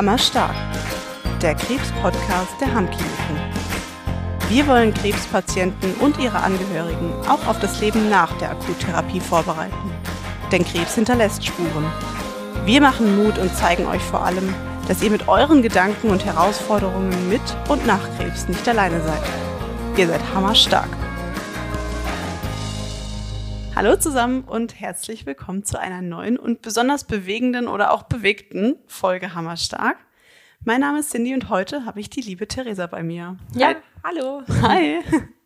Hammerstark, der Krebs-Podcast der Hamm-Kliniken. Wir wollen Krebspatienten und ihre Angehörigen auch auf das Leben nach der Akuttherapie vorbereiten. Denn Krebs hinterlässt Spuren. Wir machen Mut und zeigen euch vor allem, dass ihr mit euren Gedanken und Herausforderungen mit und nach Krebs nicht alleine seid. Ihr seid hammerstark. Hallo zusammen und herzlich willkommen zu einer neuen und besonders bewegenden oder auch bewegten Folge Hammerstark. Mein Name ist Cindy und heute habe ich die liebe Theresa bei mir. Ja, Hi. hallo. Hi.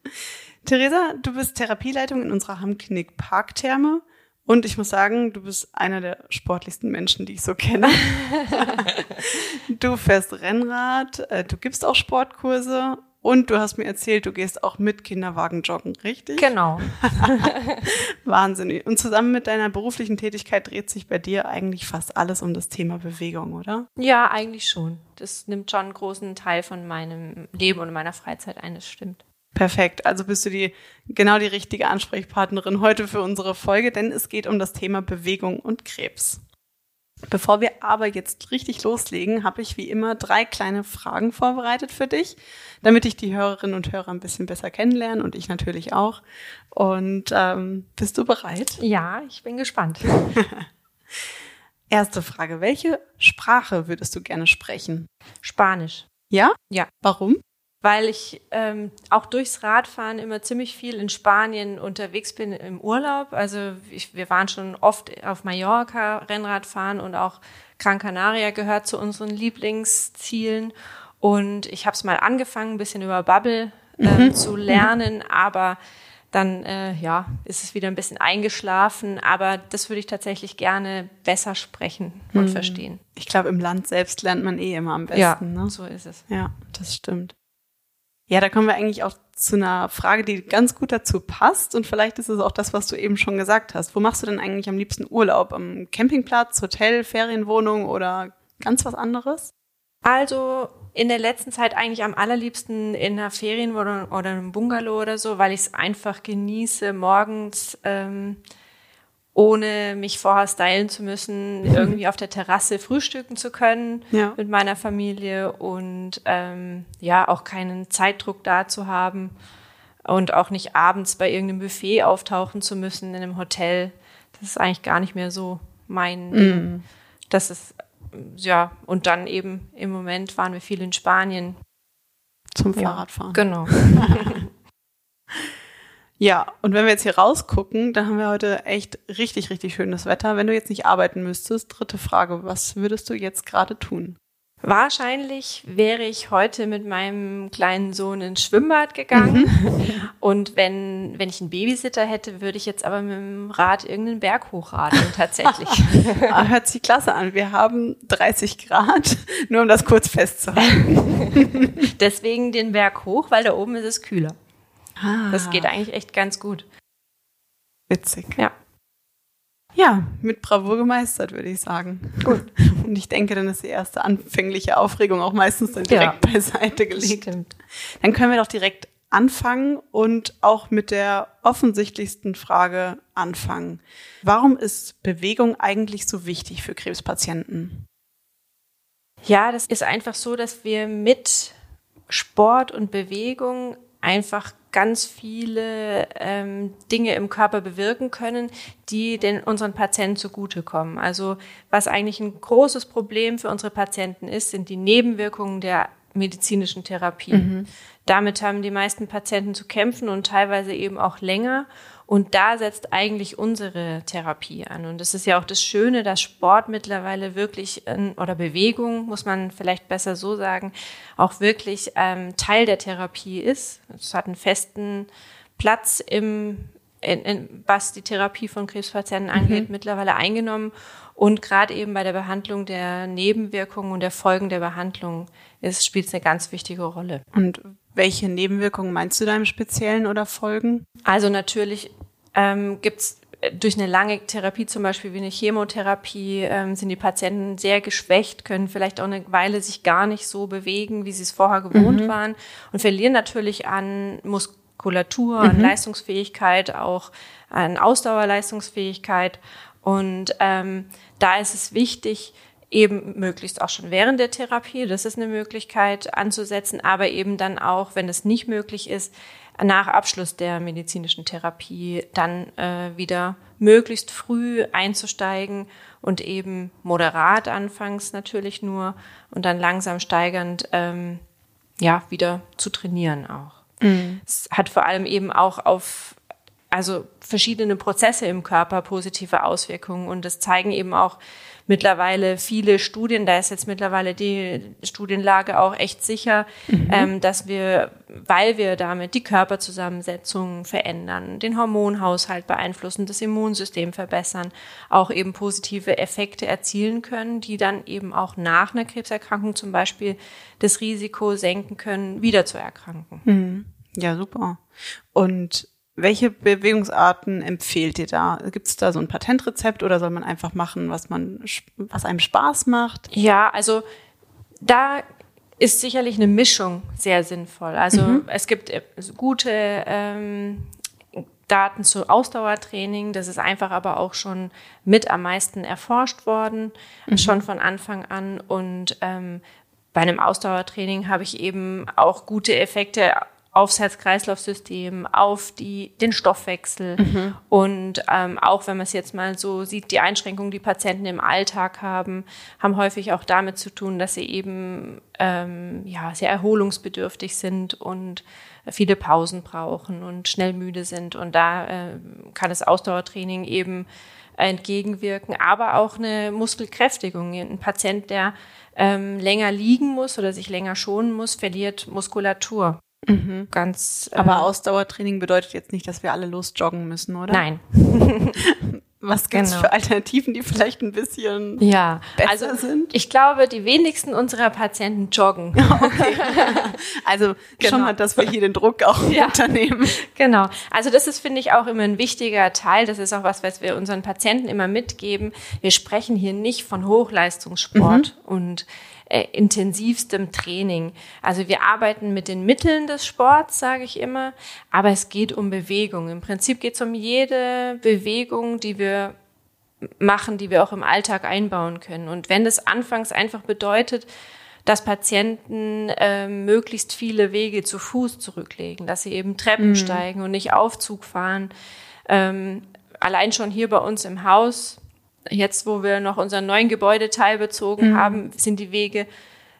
Theresa, du bist Therapieleitung in unserer Hammklinik Parktherme und ich muss sagen, du bist einer der sportlichsten Menschen, die ich so kenne. du fährst Rennrad, äh, du gibst auch Sportkurse und du hast mir erzählt, du gehst auch mit Kinderwagen joggen, richtig? Genau. Wahnsinnig. Und zusammen mit deiner beruflichen Tätigkeit dreht sich bei dir eigentlich fast alles um das Thema Bewegung, oder? Ja, eigentlich schon. Das nimmt schon einen großen Teil von meinem Leben und meiner Freizeit ein, das stimmt. Perfekt. Also bist du die genau die richtige Ansprechpartnerin heute für unsere Folge, denn es geht um das Thema Bewegung und Krebs. Bevor wir aber jetzt richtig loslegen, habe ich wie immer drei kleine Fragen vorbereitet für dich, damit ich die Hörerinnen und Hörer ein bisschen besser kennenlerne und ich natürlich auch. Und ähm, bist du bereit? Ja, ich bin gespannt. Erste Frage, welche Sprache würdest du gerne sprechen? Spanisch. Ja? Ja. Warum? Weil ich ähm, auch durchs Radfahren immer ziemlich viel in Spanien unterwegs bin im Urlaub. Also ich, wir waren schon oft auf Mallorca Rennradfahren und auch Gran Canaria gehört zu unseren Lieblingszielen. Und ich habe es mal angefangen, ein bisschen über Bubble ähm, mhm. zu lernen, aber dann äh, ja ist es wieder ein bisschen eingeschlafen. Aber das würde ich tatsächlich gerne besser sprechen und mhm. verstehen. Ich glaube, im Land selbst lernt man eh immer am besten. Ja, ne? so ist es. Ja, das stimmt. Ja, da kommen wir eigentlich auch zu einer Frage, die ganz gut dazu passt. Und vielleicht ist es auch das, was du eben schon gesagt hast. Wo machst du denn eigentlich am liebsten Urlaub? Am Campingplatz, Hotel, Ferienwohnung oder ganz was anderes? Also in der letzten Zeit eigentlich am allerliebsten in einer Ferienwohnung oder einem Bungalow oder so, weil ich es einfach genieße, morgens ähm, ohne mich vorher stylen zu müssen, irgendwie auf der Terrasse frühstücken zu können ja. mit meiner Familie und ähm, ja, auch keinen Zeitdruck da zu haben und auch nicht abends bei irgendeinem Buffet auftauchen zu müssen in einem Hotel. Das ist eigentlich gar nicht mehr so mein mm. Das ist, ja, und dann eben im Moment waren wir viel in Spanien. Zum Fahrradfahren. Genau. Ja, und wenn wir jetzt hier rausgucken, dann haben wir heute echt richtig, richtig schönes Wetter. Wenn du jetzt nicht arbeiten müsstest, dritte Frage, was würdest du jetzt gerade tun? Wahrscheinlich wäre ich heute mit meinem kleinen Sohn ins Schwimmbad gegangen. Mhm. Und wenn, wenn ich einen Babysitter hätte, würde ich jetzt aber mit dem Rad irgendeinen Berg hochradeln, tatsächlich. Ah, hört sich klasse an. Wir haben 30 Grad, nur um das kurz festzuhalten. Deswegen den Berg hoch, weil da oben ist es kühler. Ah. Das geht eigentlich echt ganz gut. Witzig. Ja. Ja, mit Bravour gemeistert, würde ich sagen. Gut. Und ich denke, dann ist die erste anfängliche Aufregung auch meistens dann direkt ja, beiseite gelegt. Stimmt. Dann können wir doch direkt anfangen und auch mit der offensichtlichsten Frage anfangen. Warum ist Bewegung eigentlich so wichtig für Krebspatienten? Ja, das ist einfach so, dass wir mit Sport und Bewegung einfach ganz viele ähm, Dinge im Körper bewirken können, die den unseren Patienten zugutekommen. Also was eigentlich ein großes Problem für unsere Patienten ist, sind die Nebenwirkungen der medizinischen Therapie. Mhm. Damit haben die meisten Patienten zu kämpfen und teilweise eben auch länger. Und da setzt eigentlich unsere Therapie an. Und das ist ja auch das Schöne, dass Sport mittlerweile wirklich, oder Bewegung, muss man vielleicht besser so sagen, auch wirklich ähm, Teil der Therapie ist. Es hat einen festen Platz im, in, in, was die Therapie von Krebspatienten angeht, mhm. mittlerweile eingenommen. Und gerade eben bei der Behandlung der Nebenwirkungen und der Folgen der Behandlung ist, spielt es eine ganz wichtige Rolle. Und welche Nebenwirkungen meinst du da im Speziellen oder Folgen? Also natürlich ähm, gibt es äh, durch eine lange Therapie, zum Beispiel wie eine Chemotherapie, ähm, sind die Patienten sehr geschwächt, können vielleicht auch eine Weile sich gar nicht so bewegen, wie sie es vorher gewohnt mhm. waren und verlieren natürlich an Muskulatur, mhm. an Leistungsfähigkeit, auch an Ausdauerleistungsfähigkeit. Und ähm, da ist es wichtig, eben möglichst auch schon während der Therapie. Das ist eine Möglichkeit anzusetzen, aber eben dann auch, wenn es nicht möglich ist, nach Abschluss der medizinischen Therapie dann äh, wieder möglichst früh einzusteigen und eben moderat anfangs natürlich nur und dann langsam steigernd ähm, ja wieder zu trainieren auch. Mhm. Es hat vor allem eben auch auf also verschiedene Prozesse im Körper positive Auswirkungen und das zeigen eben auch mittlerweile viele Studien, da ist jetzt mittlerweile die Studienlage auch echt sicher, mhm. ähm, dass wir, weil wir damit die Körperzusammensetzung verändern, den Hormonhaushalt beeinflussen, das Immunsystem verbessern, auch eben positive Effekte erzielen können, die dann eben auch nach einer Krebserkrankung zum Beispiel das Risiko senken können, wieder zu erkranken. Mhm. Ja, super. Und welche Bewegungsarten empfehlt ihr da? Gibt es da so ein Patentrezept oder soll man einfach machen, was man, was einem Spaß macht? Ja, also da ist sicherlich eine Mischung sehr sinnvoll. Also mhm. es gibt äh, gute ähm, Daten zu Ausdauertraining. Das ist einfach aber auch schon mit am meisten erforscht worden, mhm. schon von Anfang an. Und ähm, bei einem Ausdauertraining habe ich eben auch gute Effekte aufs Herz-Kreislauf-System, auf die, den Stoffwechsel. Mhm. Und ähm, auch wenn man es jetzt mal so sieht, die Einschränkungen, die Patienten im Alltag haben, haben häufig auch damit zu tun, dass sie eben ähm, ja, sehr erholungsbedürftig sind und viele Pausen brauchen und schnell müde sind. Und da äh, kann das Ausdauertraining eben entgegenwirken, aber auch eine Muskelkräftigung. Ein Patient, der ähm, länger liegen muss oder sich länger schonen muss, verliert Muskulatur. Mhm. Ganz. Aber äh, Ausdauertraining bedeutet jetzt nicht, dass wir alle losjoggen müssen, oder? Nein. Was gibt es genau. für Alternativen, die vielleicht ein bisschen ja, besser also, sind? Ich glaube, die wenigsten unserer Patienten joggen. Okay. also genau. schon mal, dass wir hier den Druck auch ja. unternehmen. Genau. Also das ist, finde ich, auch immer ein wichtiger Teil. Das ist auch was, was wir unseren Patienten immer mitgeben. Wir sprechen hier nicht von Hochleistungssport mhm. und äh, intensivstem Training. Also wir arbeiten mit den Mitteln des Sports, sage ich immer, aber es geht um Bewegung. Im Prinzip geht es um jede Bewegung, die wir machen, die wir auch im Alltag einbauen können. Und wenn das anfangs einfach bedeutet, dass Patienten äh, möglichst viele Wege zu Fuß zurücklegen, dass sie eben Treppen mhm. steigen und nicht Aufzug fahren. Ähm, allein schon hier bei uns im Haus Jetzt, wo wir noch unseren neuen Gebäudeteil bezogen mhm. haben, sind die Wege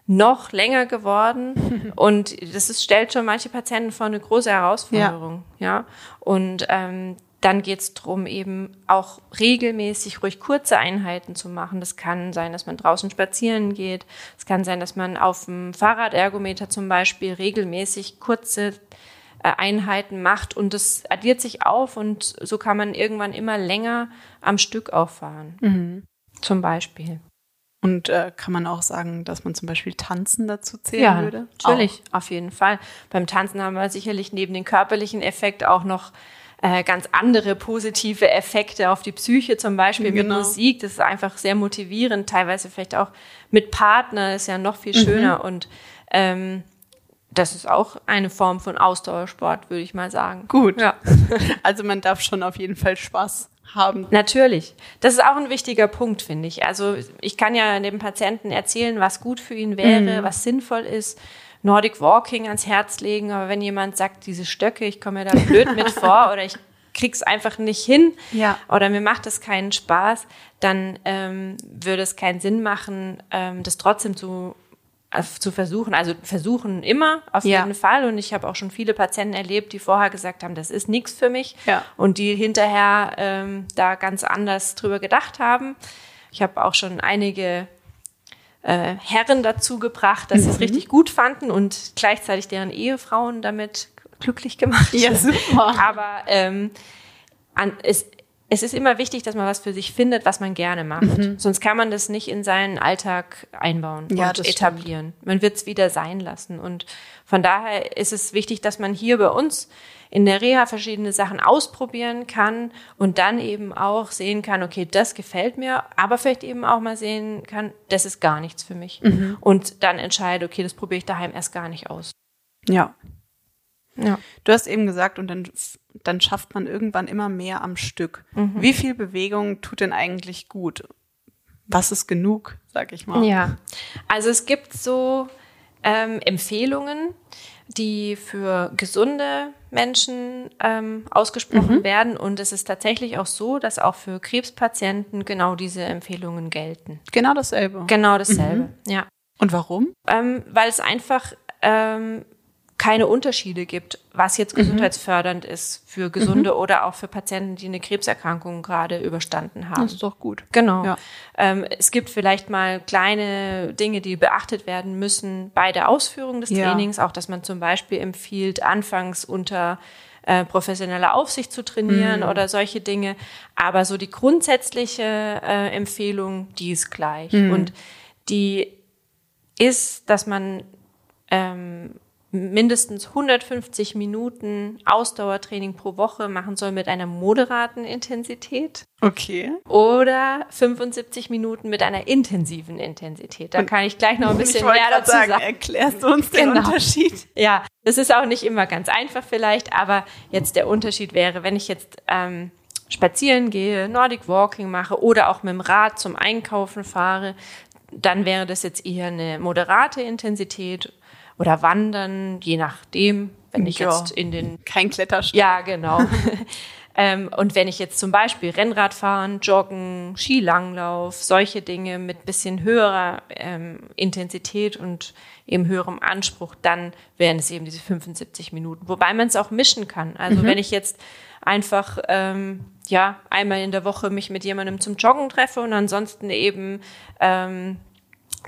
noch länger geworden und das ist, stellt schon manche Patienten vor eine große Herausforderung. Ja, ja? und ähm, dann geht es darum, eben auch regelmäßig ruhig kurze Einheiten zu machen. Das kann sein, dass man draußen spazieren geht. Es kann sein, dass man auf dem Fahrradergometer zum Beispiel regelmäßig kurze Einheiten macht und das addiert sich auf und so kann man irgendwann immer länger am Stück auffahren. Mhm. Zum Beispiel. Und äh, kann man auch sagen, dass man zum Beispiel Tanzen dazu zählen ja, würde? Natürlich, auch. auf jeden Fall. Beim Tanzen haben wir sicherlich neben dem körperlichen Effekt auch noch äh, ganz andere positive Effekte auf die Psyche, zum Beispiel genau. mit Musik. Das ist einfach sehr motivierend, teilweise vielleicht auch mit Partner, ist ja noch viel schöner. Mhm. Und ähm, das ist auch eine Form von Ausdauersport, würde ich mal sagen. Gut. Ja. Also man darf schon auf jeden Fall Spaß haben. Natürlich. Das ist auch ein wichtiger Punkt, finde ich. Also ich kann ja dem Patienten erzählen, was gut für ihn wäre, mhm. was sinnvoll ist. Nordic Walking ans Herz legen, aber wenn jemand sagt, diese Stöcke, ich komme mir da blöd mit vor oder ich krieg's einfach nicht hin ja. oder mir macht es keinen Spaß, dann ähm, würde es keinen Sinn machen, ähm, das trotzdem zu zu versuchen. Also versuchen immer auf ja. jeden Fall. Und ich habe auch schon viele Patienten erlebt, die vorher gesagt haben, das ist nichts für mich. Ja. Und die hinterher ähm, da ganz anders drüber gedacht haben. Ich habe auch schon einige äh, Herren dazu gebracht, dass mhm. sie es mhm. richtig gut fanden und gleichzeitig deren Ehefrauen damit glücklich gemacht. Ja, super. Aber ähm, an, es, es ist immer wichtig, dass man was für sich findet, was man gerne macht. Mhm. Sonst kann man das nicht in seinen Alltag einbauen ja, und etablieren. Stimmt. Man wird es wieder sein lassen. Und von daher ist es wichtig, dass man hier bei uns in der Reha verschiedene Sachen ausprobieren kann und dann eben auch sehen kann, okay, das gefällt mir, aber vielleicht eben auch mal sehen kann, das ist gar nichts für mich. Mhm. Und dann entscheide, okay, das probiere ich daheim erst gar nicht aus. Ja. Ja. Du hast eben gesagt, und dann dann schafft man irgendwann immer mehr am Stück. Mhm. Wie viel Bewegung tut denn eigentlich gut? was ist genug, sag ich mal? Ja, also es gibt so ähm, Empfehlungen, die für gesunde Menschen ähm, ausgesprochen mhm. werden. Und es ist tatsächlich auch so, dass auch für Krebspatienten genau diese Empfehlungen gelten. Genau dasselbe. Genau dasselbe, mhm. ja. Und warum? Ähm, weil es einfach ähm, keine Unterschiede gibt, was jetzt mhm. gesundheitsfördernd mhm. ist für Gesunde mhm. oder auch für Patienten, die eine Krebserkrankung gerade überstanden haben. Das ist doch gut. Genau. Ja. Ähm, es gibt vielleicht mal kleine Dinge, die beachtet werden müssen bei der Ausführung des ja. Trainings, auch dass man zum Beispiel empfiehlt, anfangs unter äh, professioneller Aufsicht zu trainieren mhm. oder solche Dinge. Aber so die grundsätzliche äh, Empfehlung, die ist gleich. Mhm. Und die ist, dass man ähm, mindestens 150 Minuten Ausdauertraining pro Woche machen soll mit einer moderaten Intensität. Okay. Oder 75 Minuten mit einer intensiven Intensität. Da kann ich gleich noch ein bisschen mehr dazu sagen. sagen. Erklärst du uns den genau. Unterschied? Ja, das ist auch nicht immer ganz einfach vielleicht, aber jetzt der Unterschied wäre, wenn ich jetzt ähm, spazieren gehe, Nordic Walking mache oder auch mit dem Rad zum Einkaufen fahre, dann wäre das jetzt eher eine moderate Intensität oder wandern, je nachdem, wenn ich ja, jetzt in den... Kein Klettersteig. Ja, genau. ähm, und wenn ich jetzt zum Beispiel Rennrad fahren, Joggen, Skilanglauf, solche Dinge mit bisschen höherer ähm, Intensität und eben höherem Anspruch, dann wären es eben diese 75 Minuten. Wobei man es auch mischen kann. Also mhm. wenn ich jetzt einfach ähm, ja einmal in der Woche mich mit jemandem zum Joggen treffe und ansonsten eben ähm,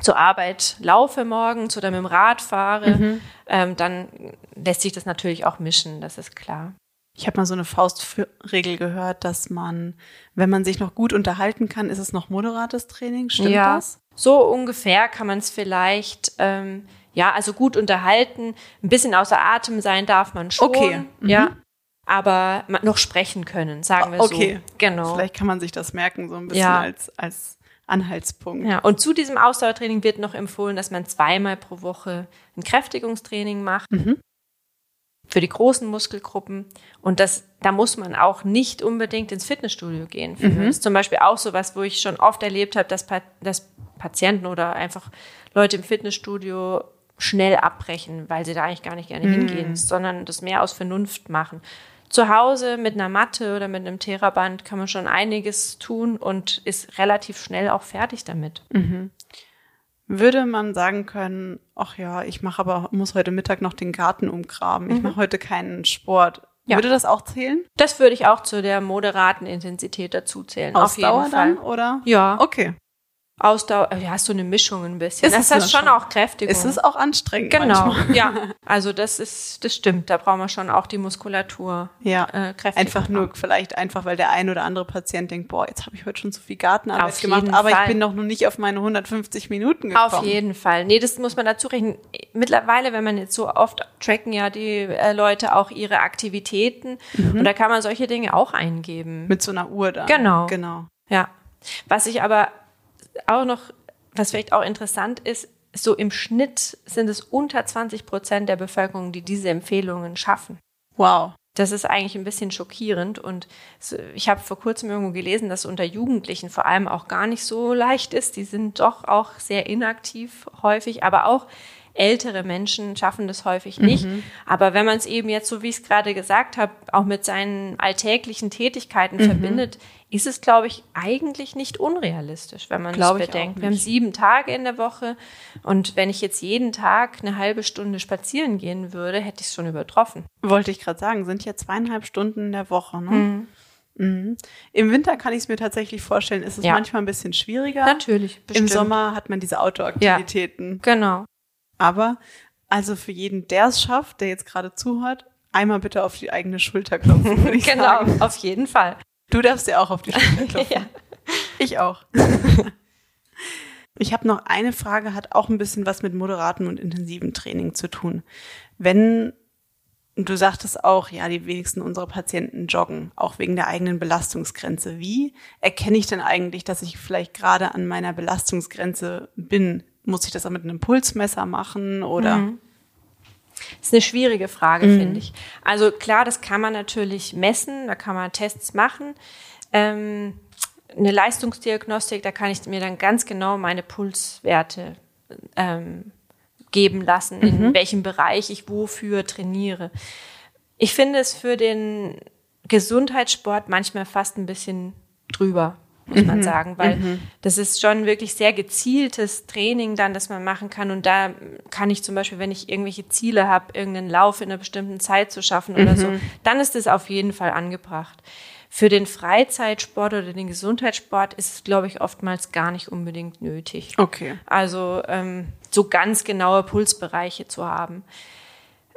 zur Arbeit laufe morgens oder mit dem Rad fahre, mhm. ähm, dann lässt sich das natürlich auch mischen, das ist klar. Ich habe mal so eine Faustregel gehört, dass man, wenn man sich noch gut unterhalten kann, ist es noch moderates Training. Stimmt ja, das? So ungefähr kann man es vielleicht, ähm, ja, also gut unterhalten. Ein bisschen außer Atem sein darf man schon. Okay. Mhm. Ja. Aber noch sprechen können, sagen wir okay. so. Okay. Genau. Vielleicht kann man sich das merken, so ein bisschen ja. als, als Anhaltspunkt. Ja, und zu diesem Ausdauertraining wird noch empfohlen, dass man zweimal pro Woche ein Kräftigungstraining macht. Mhm. Für die großen Muskelgruppen. Und das, da muss man auch nicht unbedingt ins Fitnessstudio gehen. Mhm. Das ist zum Beispiel auch so was, wo ich schon oft erlebt habe, dass, dass Patienten oder einfach Leute im Fitnessstudio schnell abbrechen, weil sie da eigentlich gar nicht gerne mhm. hingehen, sondern das mehr aus Vernunft machen zu Hause mit einer Matte oder mit einem Theraband kann man schon einiges tun und ist relativ schnell auch fertig damit. Mhm. Würde man sagen können, ach ja, ich mache aber, muss heute Mittag noch den Garten umgraben, ich mhm. mache heute keinen Sport. Ja. Würde das auch zählen? Das würde ich auch zu der moderaten Intensität dazu zählen. Ausdauer auf jeden Fall. dann, oder? Ja. Okay. Ausdauer, ja, hast du eine Mischung ein bisschen. Ist das ist schon auch kräftig. Ist es auch anstrengend? Genau, manchmal. ja. Also das ist, das stimmt. Da brauchen wir schon auch die Muskulatur. Ja, äh, kräftig. Einfach nur, vielleicht einfach, weil der ein oder andere Patient denkt, boah, jetzt habe ich heute schon so viel Gartenarbeit auf gemacht, aber Fall. ich bin doch noch nicht auf meine 150 Minuten gekommen. Auf jeden Fall. Nee, das muss man dazu rechnen. Mittlerweile, wenn man jetzt so oft tracken ja die äh, Leute auch ihre Aktivitäten mhm. und da kann man solche Dinge auch eingeben. Mit so einer Uhr da. Genau. Genau. Ja. Was ich aber auch noch, was vielleicht auch interessant ist, so im Schnitt sind es unter 20 Prozent der Bevölkerung, die diese Empfehlungen schaffen. Wow. Das ist eigentlich ein bisschen schockierend und ich habe vor kurzem irgendwo gelesen, dass unter Jugendlichen vor allem auch gar nicht so leicht ist. Die sind doch auch sehr inaktiv häufig, aber auch ältere Menschen schaffen das häufig nicht. Mhm. Aber wenn man es eben jetzt, so wie ich es gerade gesagt habe, auch mit seinen alltäglichen Tätigkeiten mhm. verbindet, ist es, glaube ich, eigentlich nicht unrealistisch, wenn man es bedenkt. Wir haben sieben Tage in der Woche und wenn ich jetzt jeden Tag eine halbe Stunde spazieren gehen würde, hätte ich es schon übertroffen. Wollte ich gerade sagen, sind ja zweieinhalb Stunden in der Woche. Ne? Mhm. Mhm. Im Winter kann ich es mir tatsächlich vorstellen, ist es ja. manchmal ein bisschen schwieriger. Natürlich. Bestimmt. Im Sommer hat man diese Outdoor-Aktivitäten. Ja, genau. Aber also für jeden, der es schafft, der jetzt gerade zuhört, einmal bitte auf die eigene Schulter klopfen. Würde ich genau, sagen. auf jeden Fall. Du darfst dir auch auf die Schulter klopfen. ja. Ich auch. Ich habe noch eine Frage, hat auch ein bisschen was mit moderaten und intensiven Training zu tun. Wenn du sagtest auch, ja, die wenigsten unserer Patienten joggen, auch wegen der eigenen Belastungsgrenze. Wie erkenne ich denn eigentlich, dass ich vielleicht gerade an meiner Belastungsgrenze bin? Muss ich das auch mit einem Pulsmesser machen oder? Mhm. Das ist eine schwierige Frage, mhm. finde ich. Also klar, das kann man natürlich messen, da kann man Tests machen. Ähm, eine Leistungsdiagnostik, da kann ich mir dann ganz genau meine Pulswerte ähm, geben lassen, in mhm. welchem Bereich ich wofür trainiere. Ich finde es für den Gesundheitssport manchmal fast ein bisschen drüber, muss mhm. man sagen, weil mhm. das ist schon wirklich sehr gezieltes Training dann, das man machen kann. Und da kann ich zum Beispiel, wenn ich irgendwelche Ziele habe, irgendeinen Lauf in einer bestimmten Zeit zu schaffen oder so, mhm. dann ist es auf jeden Fall angebracht. Für den Freizeitsport oder den Gesundheitssport ist es, glaube ich, oftmals gar nicht unbedingt nötig. Okay. Also ähm, so ganz genaue Pulsbereiche zu haben.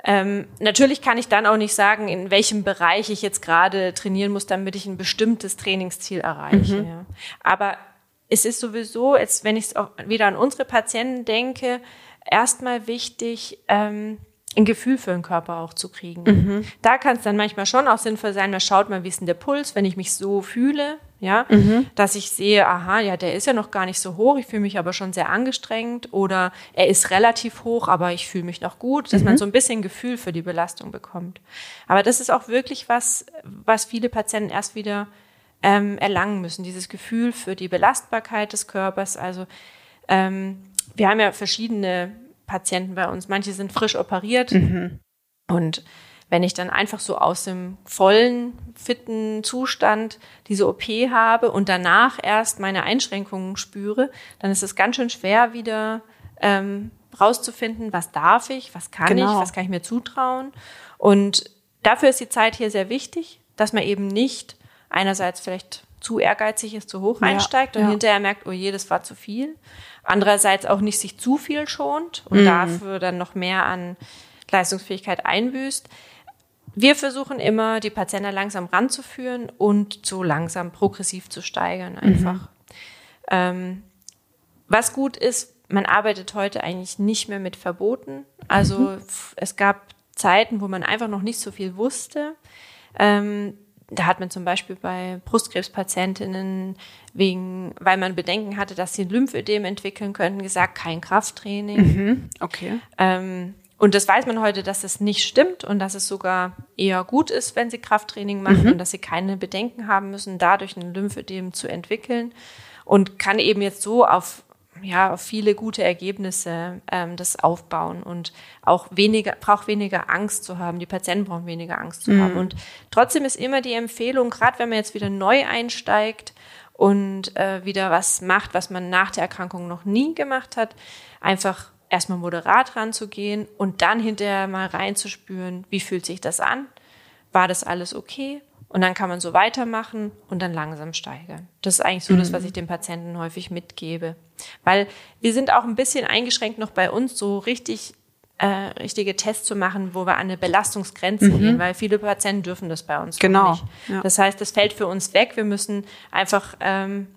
Ähm, natürlich kann ich dann auch nicht sagen, in welchem Bereich ich jetzt gerade trainieren muss, damit ich ein bestimmtes Trainingsziel erreiche. Mhm. Ja. Aber es ist sowieso, jetzt, wenn ich auch wieder an unsere Patienten denke, erstmal wichtig, ähm, ein Gefühl für den Körper auch zu kriegen. Mhm. Da kann es dann manchmal schon auch sinnvoll sein, man schaut mal, wie ist denn der Puls, wenn ich mich so fühle, ja, mhm. dass ich sehe, aha, ja, der ist ja noch gar nicht so hoch, ich fühle mich aber schon sehr angestrengt oder er ist relativ hoch, aber ich fühle mich noch gut, dass mhm. man so ein bisschen Gefühl für die Belastung bekommt. Aber das ist auch wirklich was, was viele Patienten erst wieder ähm, erlangen müssen, dieses Gefühl für die Belastbarkeit des Körpers. Also ähm, wir haben ja verschiedene Patienten bei uns. Manche sind frisch operiert mhm. und wenn ich dann einfach so aus dem vollen, fitten Zustand diese OP habe und danach erst meine Einschränkungen spüre, dann ist es ganz schön schwer wieder ähm, rauszufinden, was darf ich, was kann genau. ich, was kann ich mir zutrauen. Und dafür ist die Zeit hier sehr wichtig, dass man eben nicht einerseits vielleicht zu ehrgeizig ist, zu hoch ja, einsteigt und ja. hinterher merkt, oh je, das war zu viel. Andererseits auch nicht sich zu viel schont und mhm. dafür dann noch mehr an Leistungsfähigkeit einbüßt. Wir versuchen immer, die Patienten langsam ranzuführen und so langsam progressiv zu steigern einfach. Mhm. Ähm, was gut ist, man arbeitet heute eigentlich nicht mehr mit Verboten. Also mhm. es gab Zeiten, wo man einfach noch nicht so viel wusste. Ähm, da hat man zum Beispiel bei Brustkrebspatientinnen wegen, weil man Bedenken hatte, dass sie ein Lymphödem entwickeln könnten, gesagt, kein Krafttraining. Mhm, okay. Ähm, und das weiß man heute, dass es nicht stimmt und dass es sogar eher gut ist, wenn sie Krafttraining machen mhm. und dass sie keine Bedenken haben müssen, dadurch ein Lymphödem zu entwickeln und kann eben jetzt so auf ja, auf viele gute Ergebnisse ähm, das aufbauen und auch weniger, braucht weniger Angst zu haben. Die Patienten brauchen weniger Angst zu mhm. haben. Und trotzdem ist immer die Empfehlung, gerade wenn man jetzt wieder neu einsteigt und äh, wieder was macht, was man nach der Erkrankung noch nie gemacht hat, einfach erstmal moderat ranzugehen und dann hinterher mal reinzuspüren, wie fühlt sich das an? War das alles okay? Und dann kann man so weitermachen und dann langsam steigern. Das ist eigentlich so mhm. das, was ich den Patienten häufig mitgebe. Weil wir sind auch ein bisschen eingeschränkt noch bei uns, so richtig äh, richtige Tests zu machen, wo wir an eine Belastungsgrenze mhm. gehen, weil viele Patienten dürfen das bei uns genau. nicht. Ja. Das heißt, das fällt für uns weg. Wir müssen einfach ähm,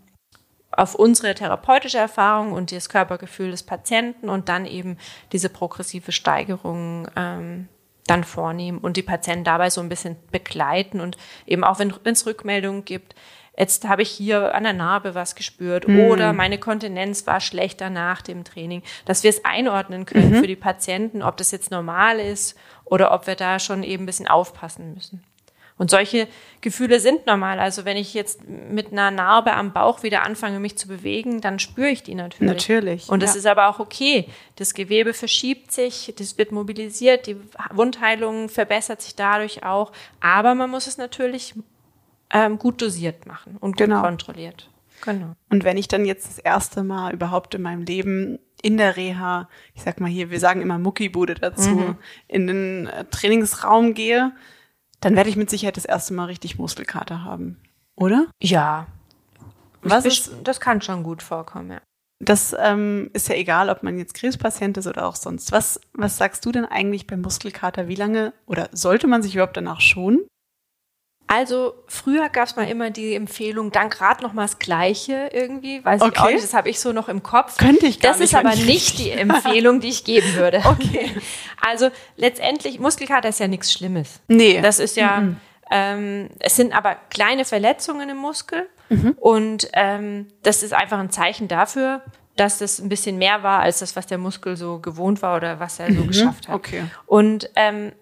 auf unsere therapeutische Erfahrung und das Körpergefühl des Patienten und dann eben diese progressive Steigerung ähm, dann vornehmen und die Patienten dabei so ein bisschen begleiten und eben auch wenn es Rückmeldungen gibt, jetzt habe ich hier an der Narbe was gespürt mhm. oder meine Kontinenz war schlechter nach dem Training, dass wir es einordnen können mhm. für die Patienten, ob das jetzt normal ist oder ob wir da schon eben ein bisschen aufpassen müssen. Und solche Gefühle sind normal. Also wenn ich jetzt mit einer Narbe am Bauch wieder anfange, mich zu bewegen, dann spüre ich die natürlich. Natürlich. Und das ja. ist aber auch okay. Das Gewebe verschiebt sich, das wird mobilisiert, die Wundheilung verbessert sich dadurch auch. Aber man muss es natürlich ähm, gut dosiert machen und gut genau. kontrolliert. Genau. Und wenn ich dann jetzt das erste Mal überhaupt in meinem Leben in der Reha, ich sag mal hier, wir sagen immer Muckibude dazu, mhm. in den äh, Trainingsraum gehe, dann werde ich mit Sicherheit das erste Mal richtig Muskelkater haben, oder? Ja. Was ist, das kann schon gut vorkommen, ja. Das ähm, ist ja egal, ob man jetzt Krebspatient ist oder auch sonst. Was, was sagst du denn eigentlich beim Muskelkater? Wie lange oder sollte man sich überhaupt danach schonen? Also früher gab es mal immer die Empfehlung, dann gerade noch mal das Gleiche irgendwie, weiß okay. ich auch nicht, das habe ich so noch im Kopf. Könnte ich gar Das nicht, ist aber nicht die Empfehlung, die ich geben würde. Okay. Also letztendlich, Muskelkater ist ja nichts Schlimmes. Nee. Das ist ja, mhm. ähm, es sind aber kleine Verletzungen im Muskel mhm. und ähm, das ist einfach ein Zeichen dafür, dass das ein bisschen mehr war als das, was der Muskel so gewohnt war oder was er so mhm. geschafft hat. Okay. Und ähm,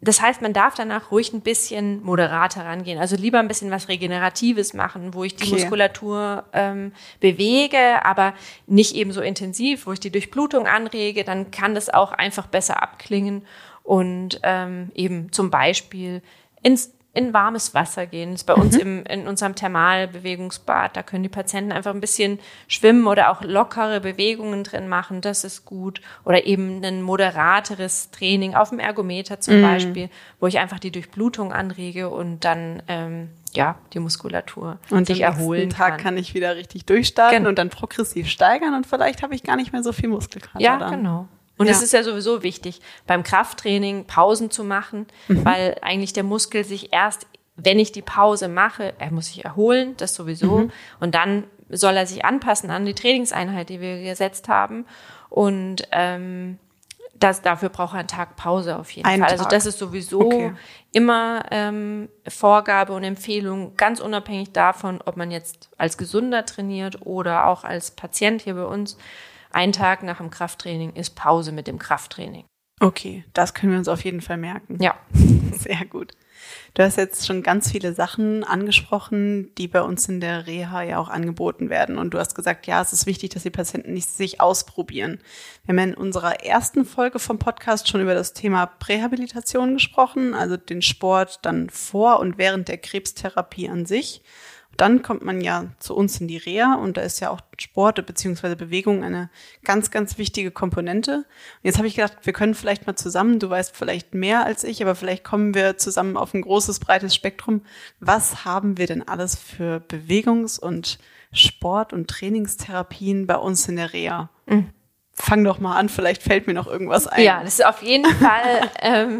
das heißt, man darf danach ruhig ein bisschen moderater rangehen. Also lieber ein bisschen was Regeneratives machen, wo ich die Okay. Muskulatur ähm, bewege, aber nicht eben so intensiv, wo ich die Durchblutung anrege. Dann kann das auch einfach besser abklingen und ähm, eben zum Beispiel ins in warmes Wasser gehen. Das ist bei uns im, in unserem Thermalbewegungsbad. Da können die Patienten einfach ein bisschen schwimmen oder auch lockere Bewegungen drin machen. Das ist gut. Oder eben ein moderateres Training auf dem Ergometer zum Beispiel, wo ich einfach die Durchblutung anrege und dann ähm, ja die Muskulatur Und sich nächsten erholen Tag kann. kann ich wieder richtig durchstarten Genau. und dann progressiv steigern und vielleicht habe ich gar nicht mehr so viel Muskelkater Ja, dann. genau. Und Ja. es ist ja sowieso wichtig, beim Krafttraining Pausen zu machen, Mhm. weil eigentlich der Muskel sich erst, wenn ich die Pause mache, er muss sich erholen, das sowieso. Mhm. Und dann soll er sich anpassen an die Trainingseinheit, die wir gesetzt haben. Und ähm, das, dafür braucht er einen Tag Pause auf jeden Einen Fall. Also Tag. das ist sowieso Okay. immer ähm, Vorgabe und Empfehlung, ganz unabhängig davon, ob man jetzt als Gesunder trainiert oder auch als Patient hier bei uns. Ein Tag nach dem Krafttraining ist Pause mit dem Krafttraining. Okay, das können wir uns auf jeden Fall merken. Ja. Sehr gut. Du hast jetzt schon ganz viele Sachen angesprochen, die bei uns in der Reha ja auch angeboten werden. Und du hast gesagt, ja, es ist wichtig, dass die Patienten nicht sich ausprobieren. Wir haben ja in unserer ersten Folge vom Podcast schon über das Thema Prähabilitation gesprochen, also den Sport dann vor und während der Krebstherapie an sich. Dann kommt man ja zu uns in die Reha und da ist ja auch Sport bzw. Bewegung eine ganz, ganz wichtige Komponente. Und jetzt habe ich gedacht, wir können vielleicht mal zusammen, du weißt vielleicht mehr als ich, aber vielleicht kommen wir zusammen auf ein großes, breites Spektrum. Was haben wir denn alles für Bewegungs- und Sport- und Trainingstherapien bei uns in der Reha? Fang doch mal an, vielleicht fällt mir noch irgendwas ein. Ja, das ist auf jeden Fall ähm,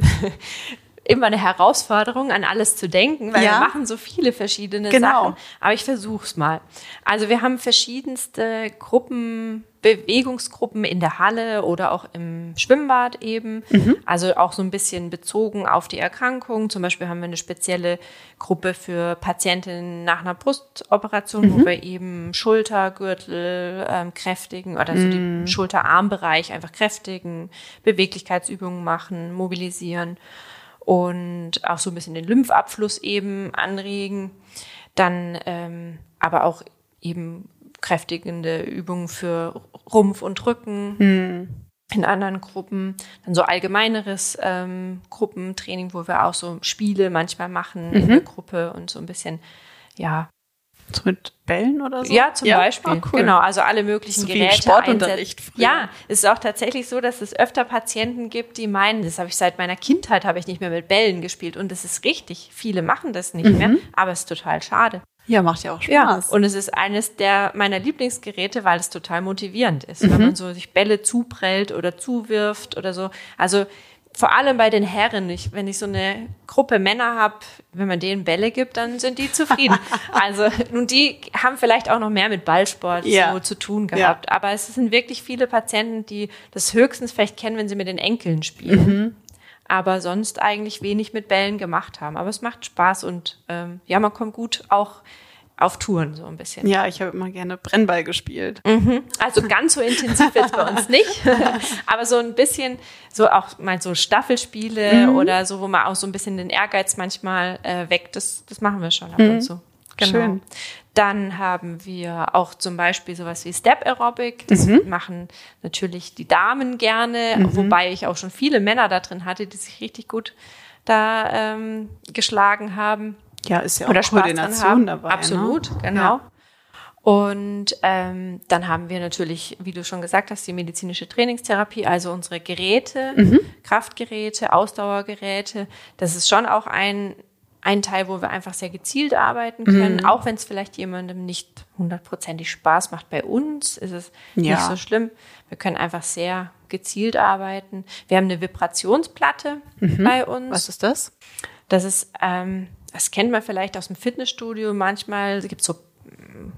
immer eine Herausforderung, an alles zu denken, weil Ja. wir machen so viele verschiedene Genau. Sachen. Aber ich versuch's mal. Also wir haben verschiedenste Gruppen, Bewegungsgruppen in der Halle oder auch im Schwimmbad eben. Also auch so ein bisschen bezogen auf die Erkrankung. Zum Beispiel haben wir eine spezielle Gruppe für Patientinnen nach einer Brustoperation, wo wir eben Schultergürtel ähm, kräftigen oder so die Schulterarmbereich einfach kräftigen, Beweglichkeitsübungen machen, mobilisieren und auch so ein bisschen den Lymphabfluss eben anregen. Dann ähm, aber auch eben kräftigende Übungen für Rumpf und Rücken in anderen Gruppen. Dann so allgemeineres ähm, Gruppentraining, wo wir auch so Spiele manchmal machen in der Gruppe und so ein bisschen, ja, So mit Bällen oder so? ja, zum Beispiel. Ah, cool. Genau, also alle möglichen So wie Geräte. Sportunterricht früher. Ja, es ist auch tatsächlich so, dass es öfter Patienten gibt, die meinen, das habe ich seit meiner Kindheit, habe ich nicht mehr mit Bällen gespielt. Und das ist richtig. Viele machen das nicht mehr, aber es ist total schade. Ja, macht ja auch Ja, Spaß. und es ist eines der meiner Lieblingsgeräte, weil es total motivierend ist, Mhm. wenn man so sich Bälle zuprellt oder zuwirft oder so. Also vor allem bei den Herren, ich, wenn ich so eine Gruppe Männer habe, wenn man denen Bälle gibt, dann sind die zufrieden. also nun die haben vielleicht auch noch mehr mit Ballsport Ja. so zu tun gehabt, aber es sind wirklich viele Patienten, die das höchstens vielleicht kennen, wenn sie mit den Enkeln spielen. Mhm. Aber sonst eigentlich wenig mit Bällen gemacht haben. Aber es macht Spaß und ähm, ja, man kommt gut auch auf Touren so ein bisschen. ja, ich habe immer gerne Brennball gespielt. Also ganz so intensiv jetzt bei uns nicht, aber so ein bisschen, so auch mal so Staffelspiele oder so, wo man auch so ein bisschen den Ehrgeiz manchmal äh, weckt, das, das machen wir schon ab und zu. Genau. Schön. Dann haben wir auch zum Beispiel sowas wie Step Aerobic. Das machen natürlich die Damen gerne, wobei ich auch schon viele Männer da drin hatte, die sich richtig gut da ähm, geschlagen haben Ja, ist ja auch oder Spaß dran Koordination dabei. Absolut, ne? genau. Ja. Und ähm, dann haben wir natürlich, wie du schon gesagt hast, die medizinische Trainingstherapie, also unsere Geräte, Mhm. Kraftgeräte, Ausdauergeräte. Das ist schon auch ein, ein Teil, wo wir einfach sehr gezielt arbeiten können, Mhm. auch wenn es vielleicht jemandem nicht hundertprozentig Spaß macht. Bei uns ist es Ja. nicht so schlimm. Wir können einfach sehr gezielt arbeiten. Wir haben eine Vibrationsplatte bei uns. Mhm. Was ist das? Das ist, ähm, das kennt man vielleicht aus dem Fitnessstudio manchmal. Es gibt so mm,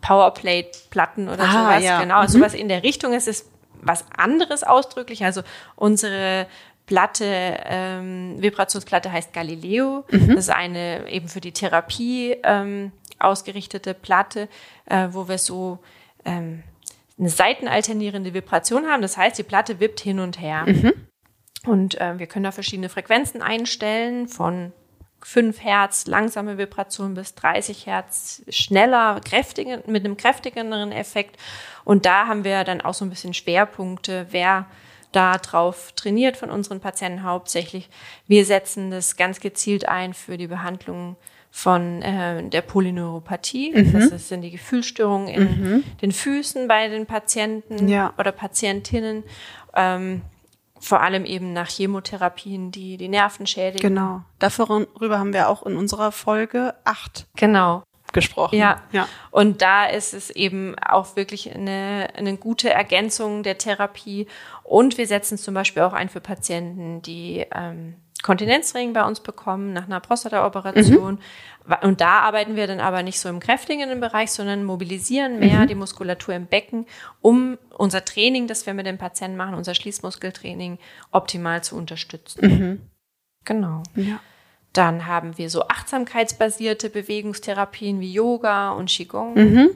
Powerplate-Platten oder Ah, sowas. ja. Genau, Mhm. sowas in der Richtung. Es ist was anderes ausdrücklich. Also unsere Platte, ähm, Vibrationsplatte heißt Galileo. Mhm. Das ist eine eben für die Therapie ähm, ausgerichtete Platte, äh, wo wir so ähm, eine seitenalternierende Vibration haben. Das heißt, die Platte wippt hin und her. Und äh, wir können da verschiedene Frequenzen einstellen, von 5 Hertz langsame Vibration bis 30 Hertz schneller, kräftigen, mit einem kräftigeren Effekt. Und da haben wir dann auch so ein bisschen Schwerpunkte, wer da drauf trainiert von unseren Patienten hauptsächlich. Wir setzen das ganz gezielt ein für die Behandlung von äh, der Polyneuropathie. Mhm. Das sind die Gefühlsstörungen in mhm. den Füßen bei den Patienten ja. oder Patientinnen. Ähm, vor allem eben nach Chemotherapien, die die Nerven schädigen. Genau. Darüber haben wir auch in unserer Folge acht genau. gesprochen. Ja. ja. Und da ist es eben auch wirklich eine, eine gute Ergänzung der Therapie. Und wir setzen es zum Beispiel auch ein für Patienten, die ähm, Kontinenzring bei uns bekommen nach einer Prostata-Operation. Mhm. Und da arbeiten wir dann aber nicht so im kräftigenden Bereich, sondern mobilisieren mehr mhm. die Muskulatur im Becken, um unser Training, das wir mit dem Patienten machen, unser Schließmuskeltraining optimal zu unterstützen. Mhm. Genau. Ja. Dann haben wir so achtsamkeitsbasierte Bewegungstherapien wie Yoga und Qigong. Mhm.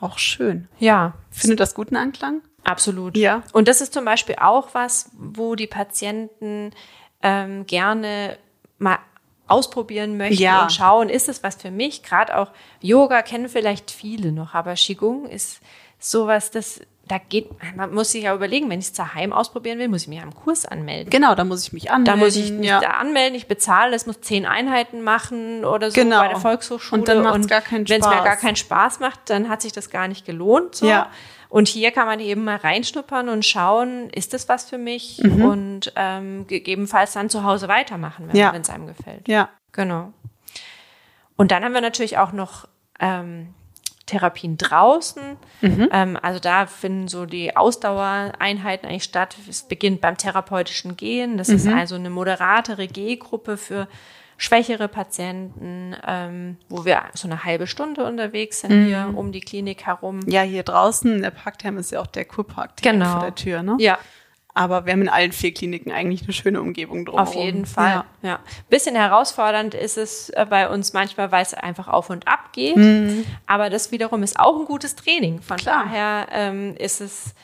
Auch schön. Ja. Findet das guten Anklang? Absolut. Ja. Und das ist zum Beispiel auch was, wo die Patienten ähm, gerne mal ausprobieren möchten ja. und schauen, ist es was für mich? Gerade auch Yoga kennen vielleicht viele noch, aber Qigong ist sowas, das da geht, man muss sich ja überlegen, wenn ich es daheim ausprobieren will, muss ich mich am Kurs anmelden. Genau, da muss ich mich anmelden. Da muss ich mich ja. da anmelden, ich bezahle, es muss zehn Einheiten machen oder so genau. bei der Volkshochschule. Und dann macht es gar keinen Spaß. Wenn es mir gar keinen Spaß macht, dann hat sich das gar nicht gelohnt. So. Ja. Und hier kann man eben mal reinschnuppern und schauen, ist das was für mich? Mhm. Und ähm, gegebenenfalls dann zu Hause weitermachen, wenn ja. es einem gefällt. Ja. Genau. Und dann haben wir natürlich auch noch ähm, Therapien draußen. Mhm. Ähm, also da finden so die Ausdauereinheiten eigentlich statt. Es beginnt beim therapeutischen Gehen. Das mhm. ist also eine moderatere Gehgruppe für schwächere Patienten, ähm, wo wir so eine halbe Stunde unterwegs sind mhm. hier um die Klinik herum. Ja, hier draußen, der Parkterm ist ja auch der Kurpark genau. vor der Tür, ne? Ja. Aber wir haben in allen vier Kliniken eigentlich eine schöne Umgebung drumherum. Auf jeden Fall, ja. ja. Bisschen herausfordernd ist es äh, bei uns manchmal, weil es einfach auf und ab geht. Mhm. Aber das wiederum ist auch ein gutes Training. Von Klar. daher ähm, ist es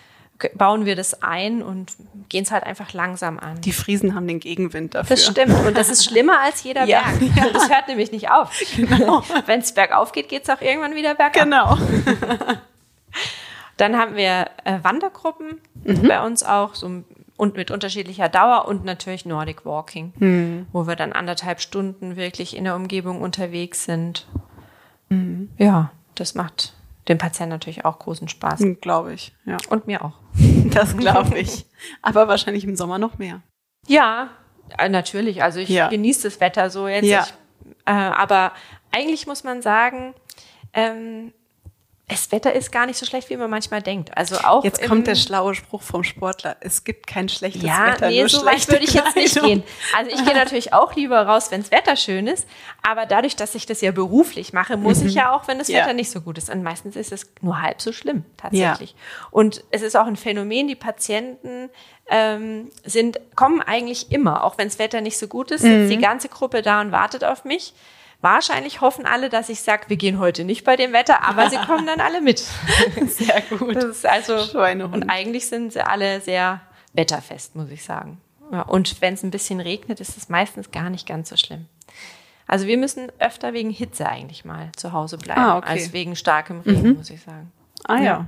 bauen wir das ein und gehen es halt einfach langsam an. Die Friesen haben den Gegenwind dafür. Das stimmt. Und das ist schlimmer als jeder ja, Berg. Ja. Das hört nämlich nicht auf. Genau. Wenn es bergauf geht, geht es auch irgendwann wieder bergab. Genau. Dann haben wir äh, Wandergruppen mhm. bei uns auch, so und mit unterschiedlicher Dauer und natürlich Nordic Walking, mhm. wo wir dann anderthalb Stunden wirklich in der Umgebung unterwegs sind. Mhm. Ja, das macht dem Patienten natürlich auch großen Spaß. Glaube ich, ja. Und mir auch. Das glaube ich. Aber wahrscheinlich im Sommer noch mehr. Ja, äh, natürlich. Also ich ja. genieße das Wetter so jetzt. Ja. Ich, äh, aber eigentlich muss man sagen, ähm, das Wetter ist gar nicht so schlecht, wie man manchmal denkt. Also auch jetzt kommt der schlaue Spruch vom Sportler: Es gibt kein schlechtes ja, Wetter. Ja, nee, so weit würde ich jetzt nicht gehen. Also ich gehe natürlich auch lieber raus, wenn das Wetter schön ist. Aber dadurch, dass ich das ja beruflich mache, muss mhm. ich ja auch, wenn das Wetter ja. nicht so gut ist. Und meistens ist es nur halb so schlimm tatsächlich. Ja. Und es ist auch ein Phänomen. Die Patienten ähm, sind kommen eigentlich immer, auch wenn das Wetter nicht so gut ist, sitzt mhm. die ganze Gruppe da und wartet auf mich. Wahrscheinlich hoffen alle, dass ich sage, wir gehen heute nicht bei dem Wetter, aber sie kommen dann alle mit. Sehr gut. Das ist also, und eigentlich sind sie alle sehr wetterfest, muss ich sagen. Ja, und wenn es ein bisschen regnet, ist es meistens gar nicht ganz so schlimm. Also wir müssen öfter wegen Hitze eigentlich mal zu Hause bleiben, ah, okay. als wegen starkem Regen, mhm. muss ich sagen. Ah ja. ja.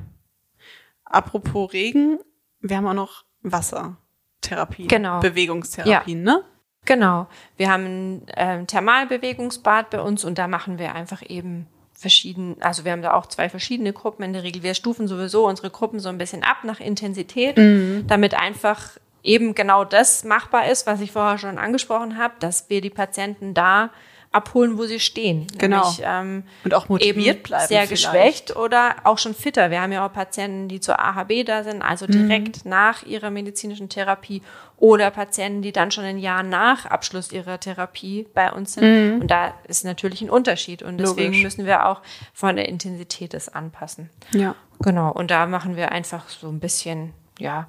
Apropos Regen, wir haben auch noch Wassertherapien, genau. Bewegungstherapien, ja. ne? Genau. Wir haben ein äh, Thermalbewegungsbad bei uns und da machen wir einfach eben verschieden, also wir haben da auch zwei verschiedene Gruppen in der Regel. Wir stufen sowieso unsere Gruppen so ein bisschen ab nach Intensität, mhm. damit einfach eben genau das machbar ist, was ich vorher schon angesprochen habe, dass wir die Patienten da abholen, wo sie stehen. Genau. Nämlich, ähm, und auch motiviert bleiben. Sehr vielleicht. geschwächt oder auch schon fitter. Wir haben ja auch Patienten, die zur AHB da sind, also direkt mhm. nach ihrer medizinischen Therapie oder Patienten, die dann schon ein Jahr nach Abschluss ihrer Therapie bei uns sind. Mhm. Und da ist natürlich ein Unterschied. Und deswegen Logisch. müssen wir auch von der Intensität das anpassen. Ja. Genau. Und da machen wir einfach so ein bisschen, ja,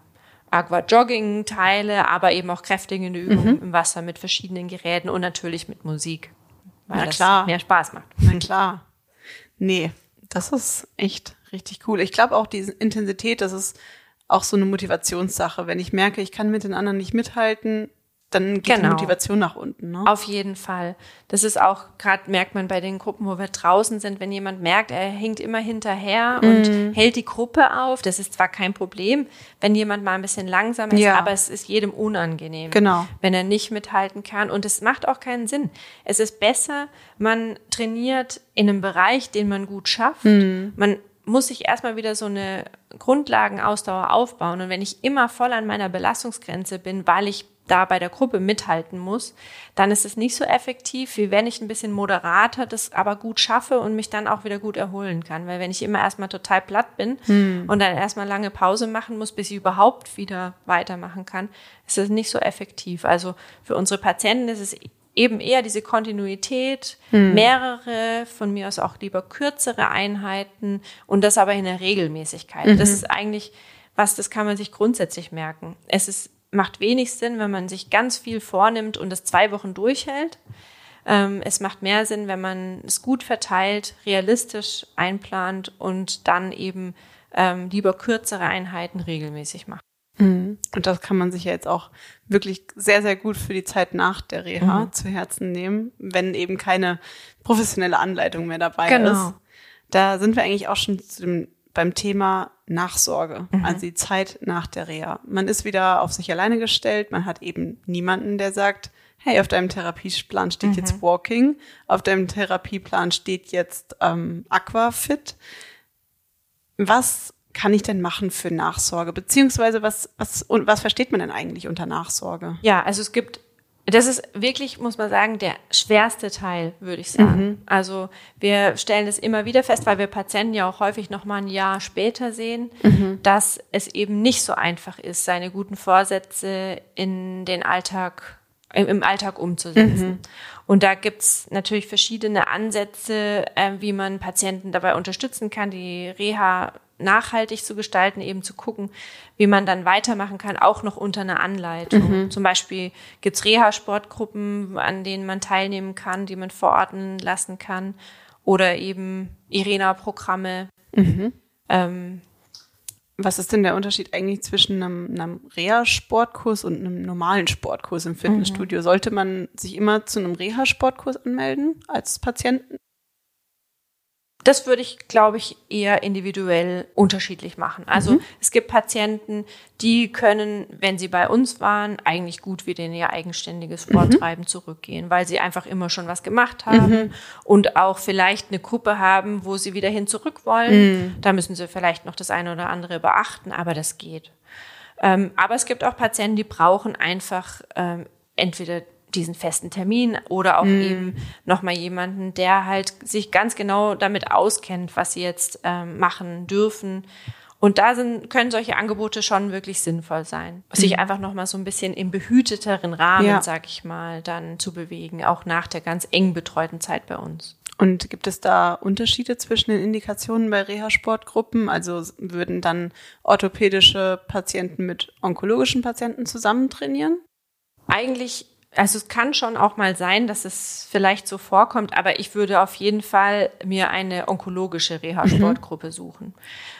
Aqua-Jogging-Teile, aber eben auch kräftigende Übungen mhm. im Wasser mit verschiedenen Geräten und natürlich mit Musik weil Na klar. mehr Spaß macht. Na klar. Nee, das ist echt richtig cool. Ich glaube auch diese Intensität, das ist auch so eine Motivationssache. Wenn ich merke, ich kann mit den anderen nicht mithalten, dann geht Genau. die Motivation nach unten. Ne? Auf jeden Fall. Das ist auch gerade merkt man bei den Gruppen, wo wir draußen sind, wenn jemand merkt, er hinkt immer hinterher Mhm. und hält die Gruppe auf. Das ist zwar kein Problem, wenn jemand mal ein bisschen langsamer ist, Ja. aber es ist jedem unangenehm, Genau. wenn er nicht mithalten kann. Und es macht auch keinen Sinn. Es ist besser, man trainiert in einem Bereich, den man gut schafft. Mhm. Man muss sich erstmal wieder so eine Grundlagenausdauer aufbauen. Und wenn ich immer voll an meiner Belastungsgrenze bin, weil ich da bei der Gruppe mithalten muss, dann ist es nicht so effektiv, wie wenn ich ein bisschen moderater das aber gut schaffe und mich dann auch wieder gut erholen kann. Weil wenn ich immer erstmal total platt bin und dann erstmal lange Pause machen muss, bis ich überhaupt wieder weitermachen kann, ist es nicht so effektiv. Also für unsere Patienten ist es eben eher diese Kontinuität, mehrere, von mir aus auch lieber kürzere Einheiten und das aber in der Regelmäßigkeit. Das ist eigentlich was, das kann man sich grundsätzlich merken. Es ist, macht wenig Sinn, wenn man sich ganz viel vornimmt und das zwei Wochen durchhält. Ähm, es macht mehr Sinn, wenn man es gut verteilt, realistisch einplant und dann eben ähm, lieber kürzere Einheiten regelmäßig macht. Und das kann man sich ja jetzt auch wirklich sehr, sehr gut für die Zeit nach der Reha Mhm. zu Herzen nehmen, wenn eben keine professionelle Anleitung mehr dabei Genau. ist. Da sind wir eigentlich auch schon zu dem, beim Thema Nachsorge, Mhm. also die Zeit nach der Reha. Man ist wieder auf sich alleine gestellt, man hat eben niemanden, der sagt, hey, auf deinem Therapieplan steht Mhm. jetzt Walking, auf deinem Therapieplan steht jetzt ähm, Aquafit. Was kann ich denn machen für Nachsorge? Beziehungsweise was, was, und was versteht man denn eigentlich unter Nachsorge? Ja, also es gibt, das ist wirklich, muss man sagen, der schwerste Teil, würde ich sagen. Also wir stellen es immer wieder fest, weil wir Patienten ja auch häufig noch mal ein Jahr später sehen, dass es eben nicht so einfach ist, seine guten Vorsätze in den Alltag im Alltag umzusetzen. Und da gibt's natürlich verschiedene Ansätze, äh, wie man Patienten dabei unterstützen kann, die Reha nachhaltig zu gestalten, eben zu gucken, wie man dann weitermachen kann, auch noch unter einer Anleitung. Zum Beispiel gibt's Reha-Sportgruppen, an denen man teilnehmen kann, die man verordnen lassen kann. Oder eben IRENA-Programme. Ähm, Was ist denn der Unterschied eigentlich zwischen einem, einem Reha-Sportkurs und einem normalen Sportkurs im Fitnessstudio? Sollte man sich immer zu einem Reha-Sportkurs anmelden als Patienten? Das würde ich, glaube ich, eher individuell unterschiedlich machen. Also es gibt Patienten, die können, wenn sie bei uns waren, eigentlich gut wieder in ihr eigenständiges Sporttreiben zurückgehen, weil sie einfach immer schon was gemacht haben und auch vielleicht eine Gruppe haben, wo sie wieder hin zurück wollen. Da müssen sie vielleicht noch das eine oder andere beachten, aber das geht. Ähm, aber es gibt auch Patienten, die brauchen einfach ähm, entweder diesen festen Termin oder auch eben nochmal jemanden, der halt sich ganz genau damit auskennt, was sie jetzt ähm, machen dürfen. Und da sind, können solche Angebote schon wirklich sinnvoll sein. Sich einfach nochmal so ein bisschen im behüteteren Rahmen, Ja. sag ich mal, dann zu bewegen, auch nach der ganz eng betreuten Zeit bei uns. Und gibt es da Unterschiede zwischen den Indikationen bei Reha-Sportgruppen? Also würden dann orthopädische Patienten mit onkologischen Patienten zusammen trainieren? Eigentlich, also es kann schon auch mal sein, dass es vielleicht so vorkommt, aber ich würde auf jeden Fall mir eine onkologische Reha-Sportgruppe suchen.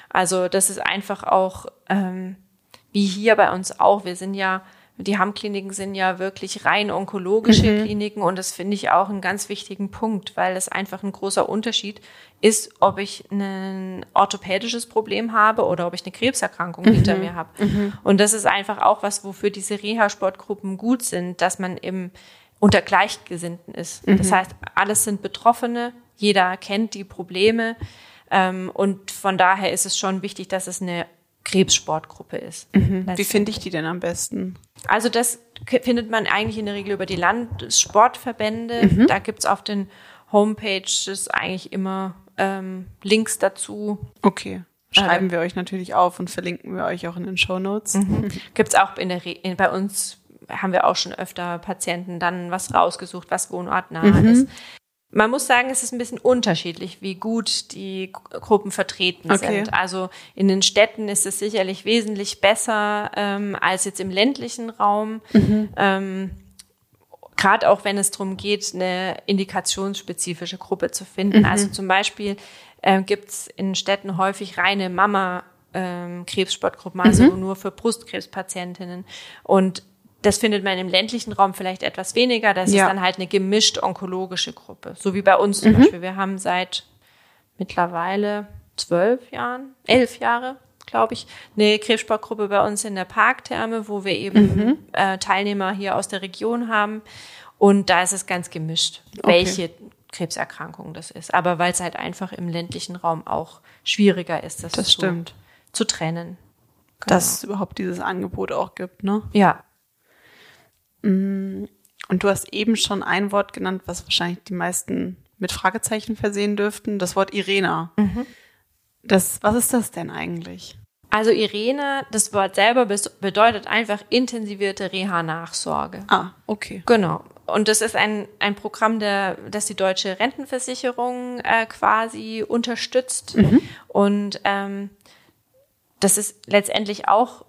Also das ist einfach auch, ähm, wie hier bei uns auch, wir sind ja, die Hamm-Kliniken sind ja wirklich rein onkologische Kliniken und das finde ich auch einen ganz wichtigen Punkt, weil es einfach ein großer Unterschied ist, ob ich ein orthopädisches Problem habe oder ob ich eine Krebserkrankung hinter mir habe. Und das ist einfach auch was, wofür diese Reha-Sportgruppen gut sind, dass man im unter Gleichgesinnten ist. Das heißt, alles sind Betroffene, jeder kennt die Probleme ähm, und von daher ist es schon wichtig, dass es eine Krebssportgruppe ist. Wie finde ich die denn am besten? Also das findet man eigentlich in der Regel über die Landessportverbände. Da gibt's auf den Homepages eigentlich immer ähm, Links dazu. Okay. Schreiben wir euch natürlich auf und verlinken wir euch auch in den Show Notes. Gibt's auch in der Re in, bei uns haben wir auch schon öfter Patienten dann was rausgesucht, was wohnortnah ist. Man muss sagen, es ist ein bisschen unterschiedlich, wie gut die Gruppen vertreten Okay. sind. Also in den Städten ist es sicherlich wesentlich besser ähm, als jetzt im ländlichen Raum. Ähm, Gerade auch wenn es darum geht, eine indikationsspezifische Gruppe zu finden. Also zum Beispiel ähm, gibt es in Städten häufig reine Mama ähm, Krebssportgruppen, also mhm. nur für Brustkrebspatientinnen. Und das findet man im ländlichen Raum vielleicht etwas weniger. Das ja. ist dann halt eine gemischt onkologische Gruppe. So wie bei uns zum mhm. Beispiel. Wir haben seit mittlerweile zwölf Jahren, elf Jahre, glaube ich, eine Krebssportgruppe bei uns in der Parktherme, wo wir eben mhm. äh, Teilnehmer hier aus der Region haben. Und da ist es ganz gemischt, okay. welche Krebserkrankung das ist. Aber weil es halt einfach im ländlichen Raum auch schwieriger ist, das, das stimmt. zu trennen. Genau. Dass es überhaupt dieses Angebot auch gibt, ne? Ja. Mm, und du hast eben schon ein Wort genannt, was wahrscheinlich die meisten mit Fragezeichen versehen dürften, das Wort Irena. Mhm. Das, was ist das denn eigentlich? Also Irene, das Wort selber bedeutet einfach intensivierte Reha-Nachsorge. Ah, okay. Genau. Und das ist ein, ein Programm, der, das die deutsche Rentenversicherung äh, quasi unterstützt. Mhm. Und ähm, das ist letztendlich auch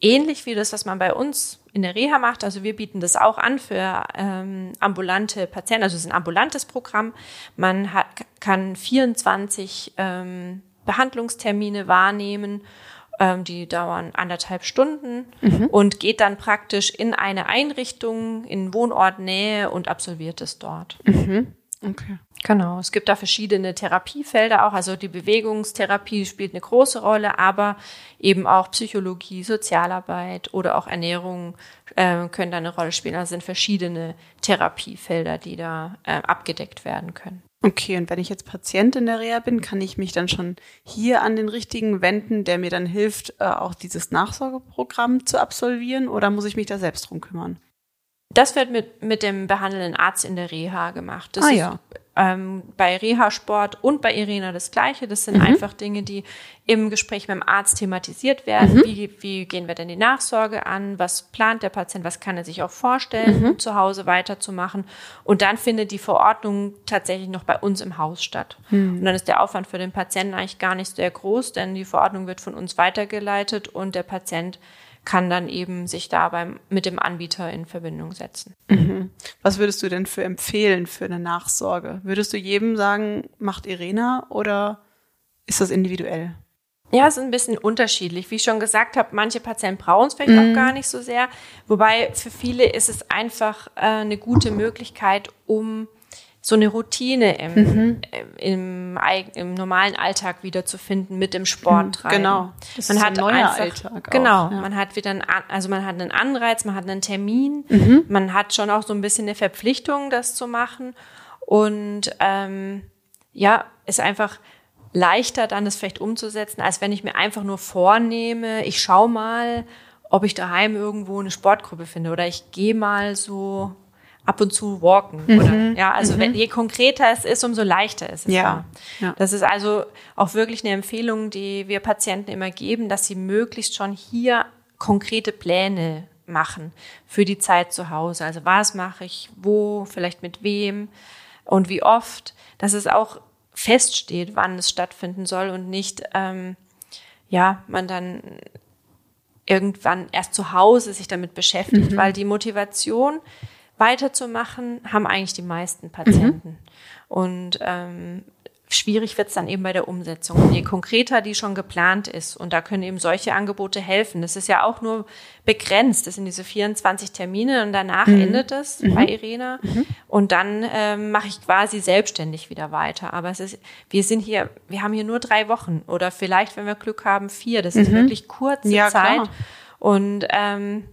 ähnlich wie das, was man bei uns in der Reha macht. Also wir bieten das auch an für ähm, ambulante Patienten. Also es ist ein ambulantes Programm. Man hat, kann 24 ähm, Behandlungstermine wahrnehmen. Ähm, die dauern anderthalb Stunden mhm. und geht dann praktisch in eine Einrichtung in Wohnortnähe und absolviert es dort. Mhm. Okay. Genau. Es gibt da verschiedene Therapiefelder auch. Also die Bewegungstherapie spielt eine große Rolle, aber eben auch Psychologie, Sozialarbeit oder auch Ernährung äh, können da eine Rolle spielen. Also sind verschiedene Therapiefelder, die da äh, abgedeckt werden können. Okay, und wenn ich jetzt Patient in der Reha bin, kann ich mich dann schon hier an den richtigen wenden, der mir dann hilft, äh, auch dieses Nachsorgeprogramm zu absolvieren oder muss ich mich da selbst drum kümmern? Das wird mit, mit dem behandelnden Arzt in der Reha gemacht. Das ah, ist ja. ähm, bei Reha-Sport und bei Irena das Gleiche. Das sind mhm. einfach Dinge, die im Gespräch mit dem Arzt thematisiert werden. Mhm. Wie, wie gehen wir denn die Nachsorge an? Was plant der Patient? Was kann er sich auch vorstellen, mhm. zu Hause weiterzumachen? Und dann findet die Verordnung tatsächlich noch bei uns im Haus statt. Mhm. Und dann ist der Aufwand für den Patienten eigentlich gar nicht sehr groß, denn die Verordnung wird von uns weitergeleitet und der Patient kann dann eben sich da beim, mit dem Anbieter in Verbindung setzen. Mhm. Was würdest du denn für empfehlen für eine Nachsorge? Würdest du jedem sagen, macht Irena oder ist das individuell? Ja, es ist ein bisschen unterschiedlich. Wie ich schon gesagt habe, manche Patienten brauchen es vielleicht mhm. auch gar nicht so sehr. Wobei für viele ist es einfach äh, eine gute Möglichkeit, um so eine Routine im, mhm. im, im, im, normalen Alltag wiederzufinden mit dem Sport treiben. Genau. Das man ist hat ein neuer einfach, Alltag. Genau. Auch, ja. Man hat wieder einen, also man hat einen Anreiz, man hat einen Termin, mhm. man hat schon auch so ein bisschen eine Verpflichtung, das zu machen. Und ähm, ja, ist einfach leichter dann, das vielleicht umzusetzen, als wenn ich mir einfach nur vornehme, ich schau mal, ob ich daheim irgendwo eine Sportgruppe finde oder ich gehe mal so ab und zu walken. Mhm. Oder, ja, also mhm. wenn, je konkreter es ist, umso leichter ist es. Ja. ja. Das ist also auch wirklich eine Empfehlung, die wir Patienten immer geben, dass sie möglichst schon hier konkrete Pläne machen für die Zeit zu Hause. Also was mache ich, wo, vielleicht mit wem und wie oft, dass es auch feststeht, wann es stattfinden soll und nicht, ähm, ja, man dann irgendwann erst zu Hause sich damit beschäftigt, mhm. weil die Motivation weiterzumachen, haben eigentlich die meisten Patienten. Mhm. Und ähm, schwierig wird es dann eben bei der Umsetzung. Und je konkreter die schon geplant ist, und da können eben solche Angebote helfen. Das ist ja auch nur begrenzt. Das sind diese 24 Termine und danach mhm. endet es mhm. bei Irena. Mhm. Und dann ähm, mache ich quasi selbstständig wieder weiter. Aber es ist, wir sind hier, wir haben hier nur drei Wochen oder vielleicht, wenn wir Glück haben, vier. Das ist mhm. wirklich kurze ja, Zeit. Klar. Und ähm,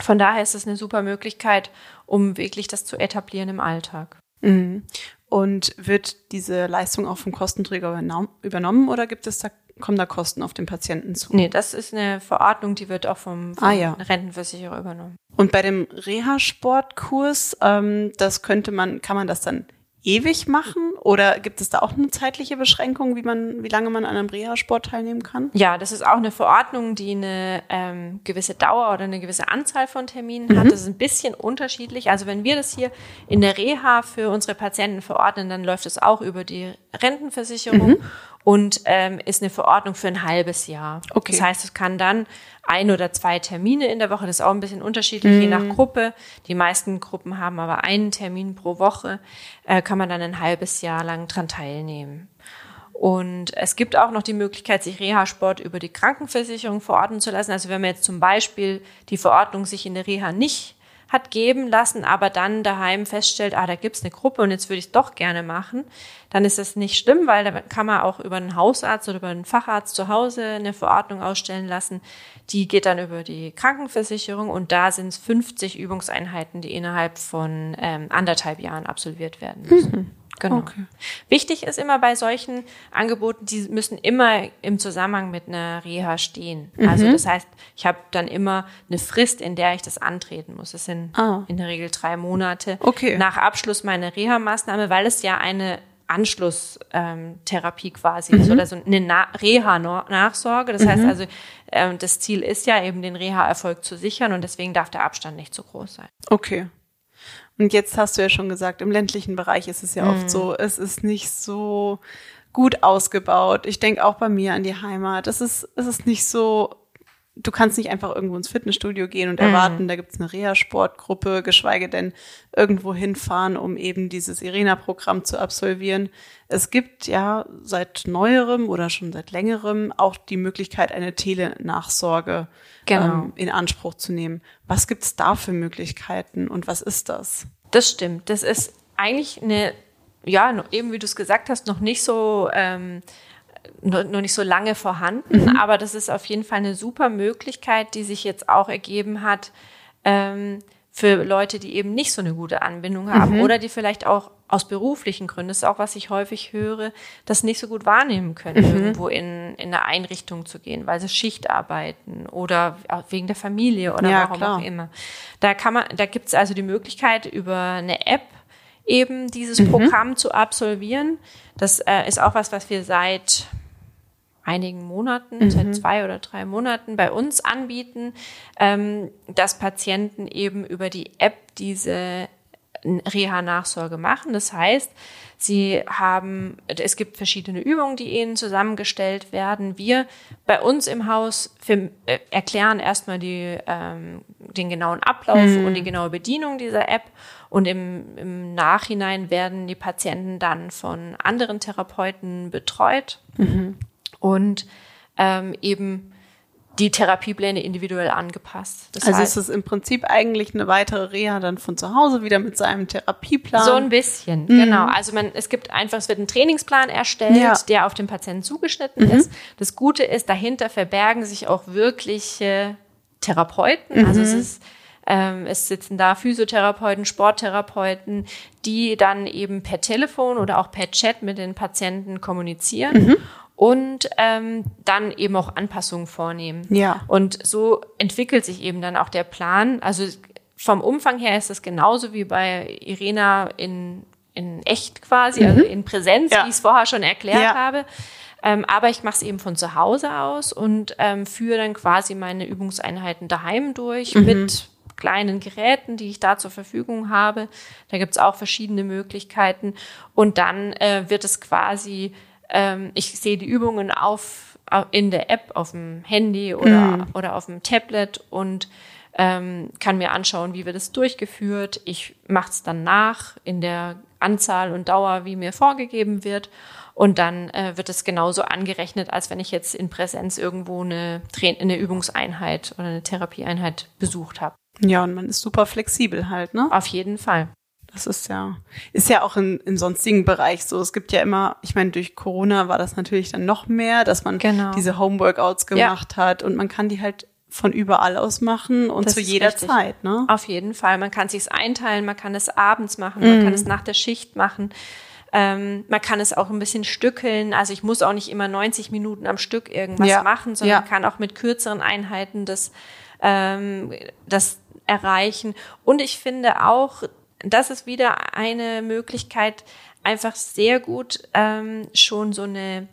von daher ist es eine super Möglichkeit, um wirklich das zu etablieren im Alltag. Mhm. Und wird diese Leistung auch vom Kostenträger übernommen oder gibt es da, kommen da Kosten auf den Patienten zu? Nee, das ist eine Verordnung, die wird auch vom, vom ah, ja. Rentenversicherer übernommen. Und bei dem Reha-Sportkurs, ähm, das könnte man, kann man das dann ewig machen? Oder gibt es da auch eine zeitliche Beschränkung, wie man, wie lange man an einem Reha-Sport teilnehmen kann? Ja, das ist auch eine Verordnung, die eine ähm, gewisse Dauer oder eine gewisse Anzahl von Terminen mhm. hat. Das ist ein bisschen unterschiedlich. Also wenn wir das hier in der Reha für unsere Patienten verordnen, dann läuft es auch über die Rentenversicherung. Mhm und ähm, ist eine Verordnung für ein halbes Jahr. Okay. Das heißt, es kann dann ein oder zwei Termine in der Woche, das ist auch ein bisschen unterschiedlich, mm. je nach mhm. Gruppe. Die meisten Gruppen haben aber einen Termin pro Woche, äh, kann man dann ein halbes Jahr lang dran teilnehmen. Und es gibt auch noch die Möglichkeit, sich Reha-Sport über die Krankenversicherung verordnen zu lassen. Also wenn man jetzt zum Beispiel die Verordnung sich in der Reha nicht hat geben lassen, aber dann daheim feststellt, ah, da gibt's eine Gruppe und jetzt würde ich es doch gerne machen, dann ist das nicht schlimm, weil da kann man auch über einen Hausarzt oder über einen Facharzt zu Hause eine Verordnung ausstellen lassen. Die geht dann über die Krankenversicherung und da sind es 50 Übungseinheiten, die innerhalb von ähm, anderthalb Jahren absolviert werden müssen. Mhm. Genau. Okay. Wichtig ist immer bei solchen Angeboten, die müssen immer im Zusammenhang mit einer Reha stehen. Mhm. Also das heißt, ich habe dann immer eine Frist, in der ich das antreten muss. Das sind ah. in der Regel drei Monate okay. nach Abschluss meiner Reha-Maßnahme, weil es ja eine Anschlusstherapie ähm, quasi mhm. ist oder so eine Na Reha-Nachsorge. Das mhm. heißt also, äh, das Ziel ist ja eben den Reha-Erfolg zu sichern und deswegen darf der Abstand nicht zu groß sein. Okay. Und jetzt hast du ja schon gesagt, im ländlichen Bereich ist es ja mhm. oft so, es ist nicht so gut ausgebaut. Ich denke auch bei mir an die Heimat. Es ist, es ist nicht so, du kannst nicht einfach irgendwo ins Fitnessstudio gehen und erwarten, mhm. da gibt's eine Reha-Sportgruppe, geschweige denn irgendwo hinfahren, um eben dieses Irena-Programm zu absolvieren. Es gibt ja seit neuerem oder schon seit längerem auch die Möglichkeit, eine Telenachsorge genau. ähm, in Anspruch zu nehmen. Was gibt's da für Möglichkeiten und was ist das? Das stimmt. Das ist eigentlich eine, ja, eben wie du es gesagt hast, noch nicht so ähm, noch, noch nicht so lange vorhanden, mhm. aber das ist auf jeden Fall eine super Möglichkeit, die sich jetzt auch ergeben hat ähm, für Leute, die eben nicht so eine gute Anbindung haben mhm. oder die vielleicht auch aus beruflichen Gründen, das ist auch was ich häufig höre, das nicht so gut wahrnehmen können, mhm. irgendwo in, in eine Einrichtung zu gehen, weil sie Schicht arbeiten oder wegen der Familie oder ja, warum klar. auch immer. Da kann man, da gibt es also die Möglichkeit über eine App eben dieses mhm. Programm zu absolvieren. Das äh, ist auch was, was wir seit einigen Monaten, mhm. seit zwei oder drei Monaten bei uns anbieten, ähm, dass Patienten eben über die App diese Reha-Nachsorge machen. Das heißt, sie haben, es gibt verschiedene Übungen, die ihnen zusammengestellt werden. Wir bei uns im Haus für, äh, erklären erstmal die, ähm, den genauen Ablauf mhm. und die genaue Bedienung dieser App. Und im, im Nachhinein werden die Patienten dann von anderen Therapeuten betreut. Mhm und ähm, eben die Therapiepläne individuell angepasst. Das also heißt, ist es im Prinzip eigentlich eine weitere Reha dann von zu Hause wieder mit seinem Therapieplan? So ein bisschen, mhm. genau. Also man, es gibt einfach, es wird ein Trainingsplan erstellt, ja. der auf den Patienten zugeschnitten mhm. ist. Das Gute ist, dahinter verbergen sich auch wirkliche Therapeuten. Mhm. Also es ist ähm, es sitzen da Physiotherapeuten, Sporttherapeuten, die dann eben per Telefon oder auch per Chat mit den Patienten kommunizieren. Mhm und ähm, dann eben auch Anpassungen vornehmen. Ja. Und so entwickelt sich eben dann auch der Plan. Also vom Umfang her ist es genauso wie bei Irena in, in echt quasi, mhm. also in Präsenz, ja. wie ich es vorher schon erklärt ja. habe. Ähm, aber ich mache es eben von zu Hause aus und ähm, führe dann quasi meine Übungseinheiten daheim durch mhm. mit kleinen Geräten, die ich da zur Verfügung habe. Da gibt's auch verschiedene Möglichkeiten. Und dann äh, wird es quasi ähm, ich sehe die Übungen auf, in der App auf dem Handy oder, mm. oder auf dem Tablet und ähm, kann mir anschauen, wie wird es durchgeführt. Ich mache es dann nach in der Anzahl und Dauer, wie mir vorgegeben wird. Und dann äh, wird es genauso angerechnet, als wenn ich jetzt in Präsenz irgendwo eine, eine Übungseinheit oder eine Therapieeinheit besucht habe. Ja, und man ist super flexibel halt, ne? Auf jeden Fall. Das ist ja, ist ja auch in, im sonstigen Bereich so. Es gibt ja immer, ich meine, durch Corona war das natürlich dann noch mehr, dass man genau. diese Homeworkouts gemacht ja. hat und man kann die halt von überall aus machen und das zu jeder richtig. Zeit, ne? Auf jeden Fall. Man kann sich's einteilen, man kann es abends machen, man kann mhm. es nach der Schicht machen. Ähm, man kann es auch ein bisschen stückeln. Also ich muss auch nicht immer 90 Minuten am Stück irgendwas ja. machen, sondern ja. kann auch mit kürzeren Einheiten das, ähm, das erreichen. Und ich finde auch, das ist wieder eine Möglichkeit, einfach sehr gut ähm, schon so eine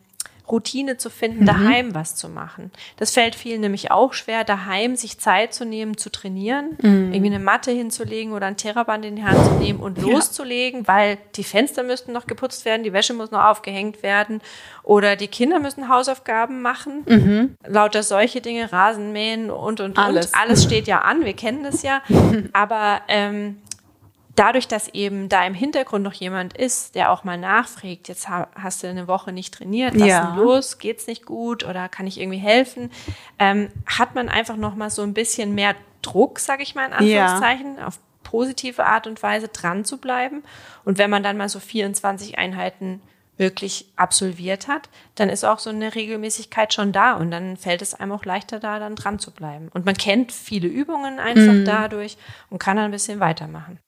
Routine zu finden, mhm. daheim was zu machen. Das fällt vielen nämlich auch schwer, daheim sich Zeit zu nehmen, zu trainieren, mhm. irgendwie eine Matte hinzulegen oder ein Theraband in die Hand zu nehmen und ja. loszulegen, weil die Fenster müssten noch geputzt werden, die Wäsche muss noch aufgehängt werden oder die Kinder müssen Hausaufgaben machen. Mhm. Lauter solche Dinge, Rasenmähen und und alles. und. Alles steht ja an, wir kennen das ja. Aber ähm, dadurch, dass eben da im Hintergrund noch jemand ist, der auch mal nachfragt, jetzt hast du eine Woche nicht trainiert, was ja. ist denn los, geht's nicht gut oder kann ich irgendwie helfen, ähm, hat man einfach noch mal so ein bisschen mehr Druck, sage ich mal in Anführungszeichen, ja. auf positive Art und Weise dran zu bleiben. Und wenn man dann mal so 24 Einheiten wirklich absolviert hat, dann ist auch so eine Regelmäßigkeit schon da und dann fällt es einem auch leichter da, dann dran zu bleiben. Und man kennt viele Übungen einfach mhm. dadurch und kann dann ein bisschen weitermachen.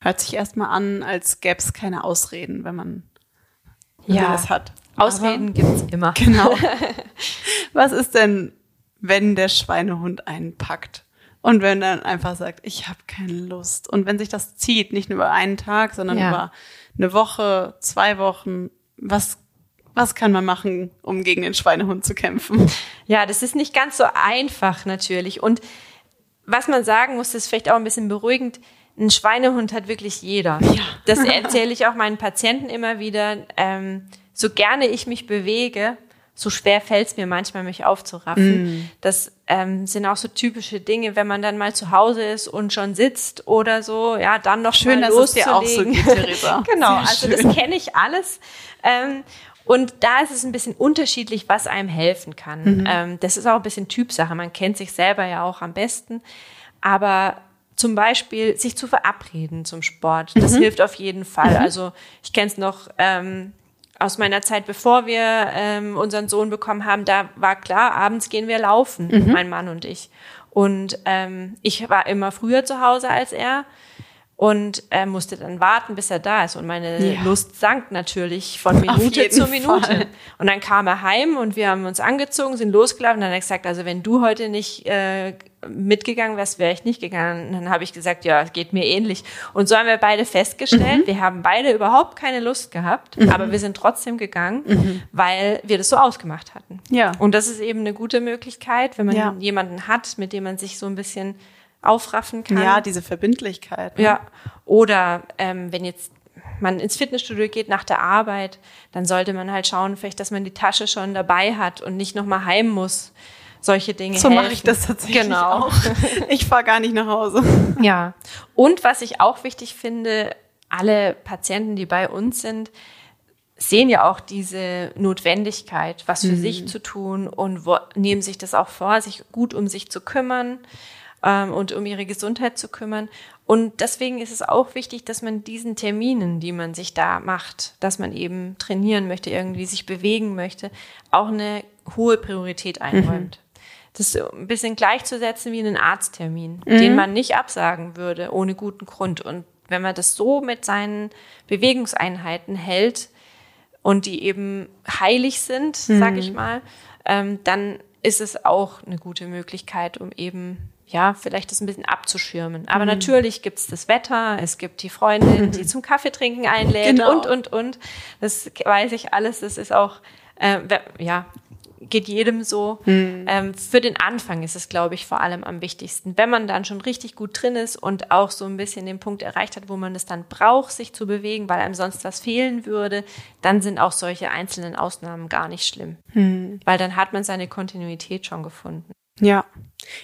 Hört sich erstmal an, als gäbe es keine Ausreden, wenn man, wenn ja, das hat. Ausreden gibt es immer. Genau. Was ist denn, wenn der Schweinehund einen packt? Und wenn er einfach sagt, ich habe keine Lust. Und wenn sich das zieht, nicht nur über einen Tag, sondern ja. über eine Woche, zwei Wochen, was, was kann man machen, um gegen den Schweinehund zu kämpfen? Ja, das ist nicht ganz so einfach natürlich. Und was man sagen muss, ist vielleicht auch ein bisschen beruhigend. Ein Schweinehund hat wirklich jeder. Ja. Das erzähle ich auch meinen Patienten immer wieder. Ähm, so gerne ich mich bewege, so schwer fällt es mir manchmal, mich aufzuraffen. Mm. Das ähm, sind auch so typische Dinge, wenn man dann mal zu Hause ist und schon sitzt oder so, ja, dann noch schön, mal dass es dir auch so geht, Theresa. genau, Sehr also das kenne ich alles. Ähm, und da ist es ein bisschen unterschiedlich, was einem helfen kann. Mhm. Ähm, das ist auch ein bisschen Typsache. Man kennt sich selber ja auch am besten. Aber zum Beispiel sich zu verabreden zum Sport, das mhm. hilft auf jeden Fall. Mhm. Also ich kenne es noch, ähm, aus meiner Zeit, bevor wir ähm, unseren Sohn bekommen haben, da war klar, abends gehen wir laufen, mhm. mein Mann und ich. Und ähm, ich war immer früher zu Hause als er und er musste dann warten, bis er da ist. Und meine ja. Lust sank natürlich von Minute zu Minute. Fall. Und dann kam er heim und wir haben uns angezogen, sind losgelaufen. Und dann hat er gesagt, also wenn du heute nicht äh, mitgegangen wärst, wäre ich nicht gegangen. Und dann habe ich gesagt, ja, es geht mir ähnlich. Und so haben wir beide festgestellt, mhm. wir haben beide überhaupt keine Lust gehabt, mhm. aber wir sind trotzdem gegangen, mhm. weil wir das so ausgemacht hatten. Ja. Und das ist eben eine gute Möglichkeit, wenn man ja. jemanden hat, mit dem man sich so ein bisschen aufraffen kann. Ja, diese Verbindlichkeit. Ne? Ja. Oder ähm, wenn jetzt man ins Fitnessstudio geht nach der Arbeit, dann sollte man halt schauen, vielleicht, dass man die Tasche schon dabei hat und nicht nochmal heim muss. Solche Dinge. So mache ich das tatsächlich genau. auch. Ich fahre gar nicht nach Hause. Ja. Und was ich auch wichtig finde, alle Patienten, die bei uns sind, sehen ja auch diese Notwendigkeit, was für mhm. sich zu tun und wo, nehmen sich das auch vor, sich gut um sich zu kümmern ähm, und um ihre Gesundheit zu kümmern. Und deswegen ist es auch wichtig, dass man diesen Terminen, die man sich da macht, dass man eben trainieren möchte, irgendwie sich bewegen möchte, auch eine hohe Priorität einräumt. Mhm. Das ist ein bisschen gleichzusetzen wie einen Arzttermin, mhm. den man nicht absagen würde ohne guten Grund. Und wenn man das so mit seinen Bewegungseinheiten hält und die eben heilig sind, mhm. sag ich mal, ähm, dann ist es auch eine gute Möglichkeit, um eben ja, vielleicht das ein bisschen abzuschirmen. Aber mhm. natürlich gibt's das Wetter, es gibt die Freundin, die zum Kaffee trinken einlädt genau. und, und, und. Das weiß ich alles. Das ist auch, äh, ja, geht jedem so. Mhm. Ähm, für den Anfang ist es, glaube ich, vor allem am wichtigsten. Wenn man dann schon richtig gut drin ist und auch so ein bisschen den Punkt erreicht hat, wo man es dann braucht, sich zu bewegen, weil einem sonst was fehlen würde, dann sind auch solche einzelnen Ausnahmen gar nicht schlimm. Mhm. Weil dann hat man seine Kontinuität schon gefunden. Ja.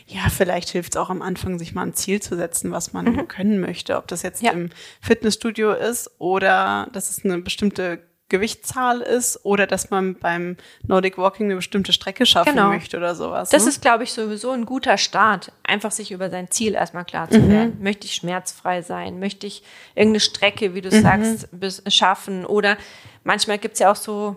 Ja, vielleicht hilft es auch am Anfang, sich mal ein Ziel zu setzen, was man mhm. können möchte. Ob das jetzt ja. im Fitnessstudio ist oder dass es eine bestimmte Gewichtszahl ist oder dass man beim Nordic Walking eine bestimmte Strecke schaffen genau. möchte oder sowas. Das ne? ist, glaube ich, sowieso ein guter Start, einfach sich über sein Ziel erstmal klar zu mhm. werden. Möchte ich schmerzfrei sein? Möchte ich irgendeine Strecke, wie du mhm. sagst, schaffen? Oder manchmal gibt's ja auch so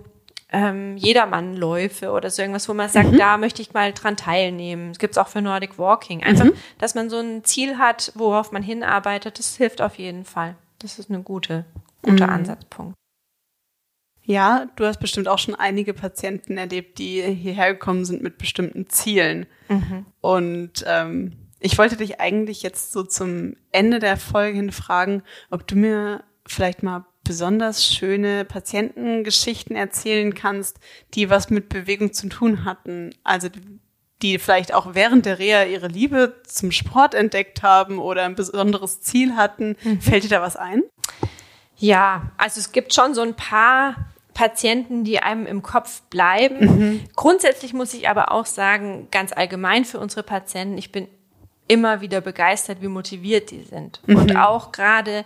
ähm, Jedermannläufe oder so irgendwas, wo man sagt, mhm. da möchte ich mal dran teilnehmen. Das gibt's auch für Nordic Walking. Einfach, mhm. dass man so ein Ziel hat, worauf man hinarbeitet, das hilft auf jeden Fall. Das ist eine gute, guter mhm. Ansatzpunkt. Ja, du hast bestimmt auch schon einige Patienten erlebt, die hierher gekommen sind mit bestimmten Zielen. Mhm. Und ähm, ich wollte dich eigentlich jetzt so zum Ende der Folge hin fragen, ob du mir vielleicht mal besonders schöne Patientengeschichten erzählen kannst, die was mit Bewegung zu tun hatten. Also die vielleicht auch während der Reha ihre Liebe zum Sport entdeckt haben oder ein besonderes Ziel hatten. Mhm. Fällt dir da was ein? Ja, also es gibt schon so ein paar Patienten, die einem im Kopf bleiben. Mhm. Grundsätzlich muss ich aber auch sagen, ganz allgemein für unsere Patienten, ich bin immer wieder begeistert, wie motiviert die sind. Mhm. Und auch gerade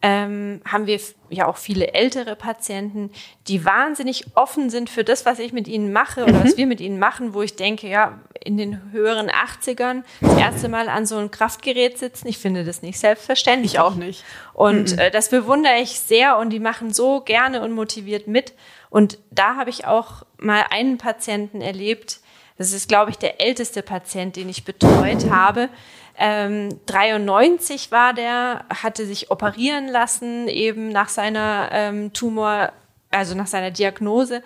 ähm, haben wir ja auch viele ältere Patienten, die wahnsinnig offen sind für das, was ich mit ihnen mache oder mhm. was wir mit ihnen machen, wo ich denke, ja, in den höheren 80ern das erste Mal an so einem Kraftgerät sitzen, ich finde das nicht selbstverständlich. Ich auch nicht. Und mhm. äh, das bewundere ich sehr und die machen so gerne und motiviert mit. Und da habe ich auch mal einen Patienten erlebt, das ist, glaube ich, der älteste Patient, den ich betreut habe. Ähm, 93 war der, hatte sich operieren lassen, eben nach seiner ähm, Tumor, also nach seiner Diagnose.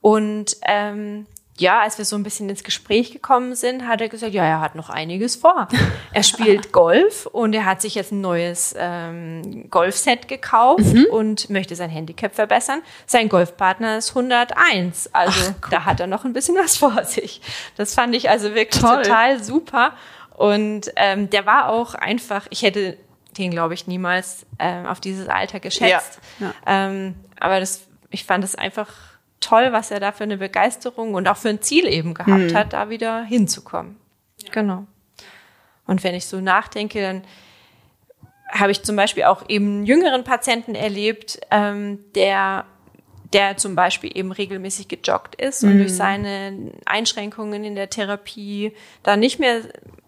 Und ähm, ja, als wir so ein bisschen ins Gespräch gekommen sind, hat er gesagt, ja, er hat noch einiges vor. Er spielt Golf und er hat sich jetzt ein neues ähm, Golfset gekauft mhm. und möchte sein Handicap verbessern. Sein Golfpartner ist 101, also Ach, da hat er noch ein bisschen was vor sich. Das fand ich also wirklich Toll. total super. Und ähm, der war auch einfach, ich hätte den, glaube ich, niemals ähm, auf dieses Alter geschätzt. Ja. Ja. Ähm, aber das, ich fand es einfach toll, was er da für eine Begeisterung und auch für ein Ziel eben gehabt mhm. hat, da wieder hinzukommen. Ja. Genau. Und wenn ich so nachdenke, dann habe ich zum Beispiel auch eben einen jüngeren Patienten erlebt, ähm, der der zum Beispiel eben regelmäßig gejoggt ist und durch mhm. seine Einschränkungen in der Therapie da nicht mehr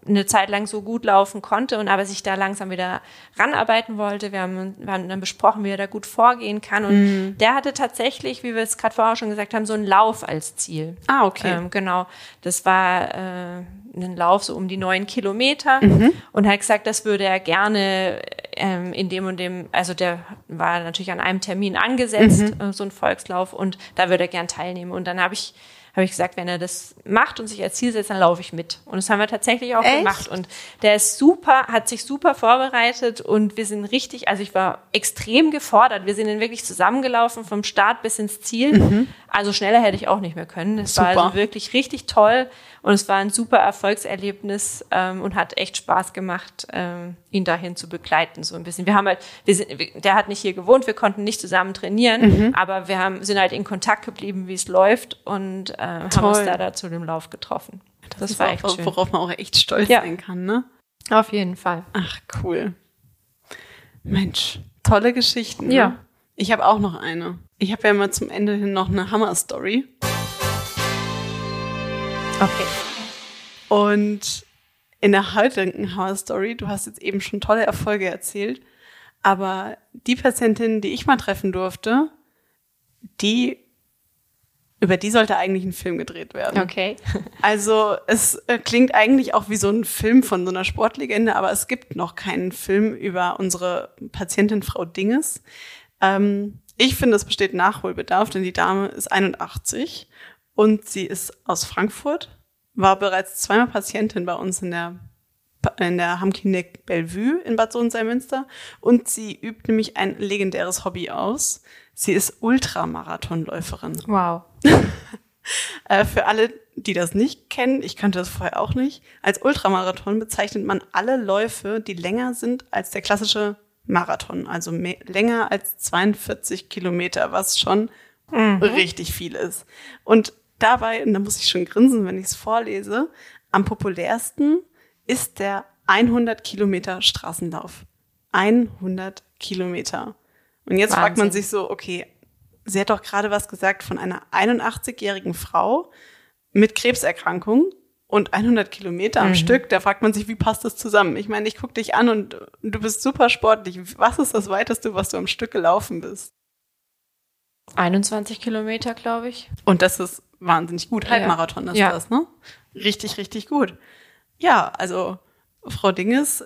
eine Zeit lang so gut laufen konnte und aber sich da langsam wieder ranarbeiten wollte. Wir haben, wir haben dann besprochen, wie er da gut vorgehen kann. Und mhm. der hatte tatsächlich, wie wir es gerade vorher schon gesagt haben, so einen Lauf als Ziel. Ah, okay. Ähm, genau. Das war äh, ein Lauf so um die neun Kilometer mhm. und hat gesagt, das würde er gerne ähm, in dem und dem, also der war natürlich an einem Termin angesetzt, mhm. äh, so ein Volkslauf und da würde er gern teilnehmen. Und dann habe ich habe ich gesagt, wenn er das macht und sich als Ziel setzt, dann laufe ich mit. Und das haben wir tatsächlich auch Echt? gemacht. Und der ist super, hat sich super vorbereitet und wir sind richtig, also ich war extrem gefordert. Wir sind dann wirklich zusammengelaufen vom Start bis ins Ziel. Mhm. Also schneller hätte ich auch nicht mehr können. Es war also wirklich richtig toll und es war ein super Erfolgserlebnis ähm, und hat echt Spaß gemacht, ähm, ihn dahin zu begleiten so ein bisschen. Wir haben halt, wir sind, der hat nicht hier gewohnt, wir konnten nicht zusammen trainieren, mhm. aber wir haben sind halt in Kontakt geblieben, wie es läuft und äh, haben uns da, da zu dem Lauf getroffen. Das, das war echt auch, schön. Worauf man auch echt stolz ja. sein kann, ne? Auf jeden Fall. Ach cool. Mensch, tolle Geschichten. Ne? Ja. Ich habe auch noch eine. Ich habe ja mal zum Ende hin noch eine Hammer-Story. Okay. Und in der heutigen Hammer-Story, du hast jetzt eben schon tolle Erfolge erzählt, aber die Patientin, die ich mal treffen durfte, die über die sollte eigentlich ein Film gedreht werden. Okay. Also es äh, klingt eigentlich auch wie so ein Film von so einer Sportlegende, aber es gibt noch keinen Film über unsere Patientin Frau Dinges. Ähm, ich finde, es besteht Nachholbedarf, denn die Dame ist 81 und sie ist aus Frankfurt, war bereits zweimal Patientin bei uns in der in der Hamklinik Bellevue in Bad Sohn-Münster und sie übt nämlich ein legendäres Hobby aus. Sie ist Ultramarathonläuferin. Wow. Äh, für alle, die das nicht kennen, ich kannte das vorher auch nicht, als Ultramarathon bezeichnet man alle Läufe, die länger sind als der klassische Marathon, also mehr, länger als 42 Kilometer, was schon mhm. richtig viel ist. Und dabei, und da muss ich schon grinsen, wenn ich es vorlese, am populärsten ist der 100 Kilometer Straßenlauf. 100 Kilometer. Und jetzt Wahnsinn. fragt man sich so, okay, sie hat doch gerade was gesagt von einer 81-jährigen Frau mit Krebserkrankung und 100 Kilometer am mhm. Stück. Da fragt man sich, wie passt das zusammen? Ich meine, ich gucke dich an und du bist super sportlich. Was ist das weiteste, was du am Stück gelaufen bist? 21 Kilometer, glaube ich. Und das ist wahnsinnig gut. Halbmarathon ist ja. das, ne? Richtig, richtig gut. Ja, also Frau Dinges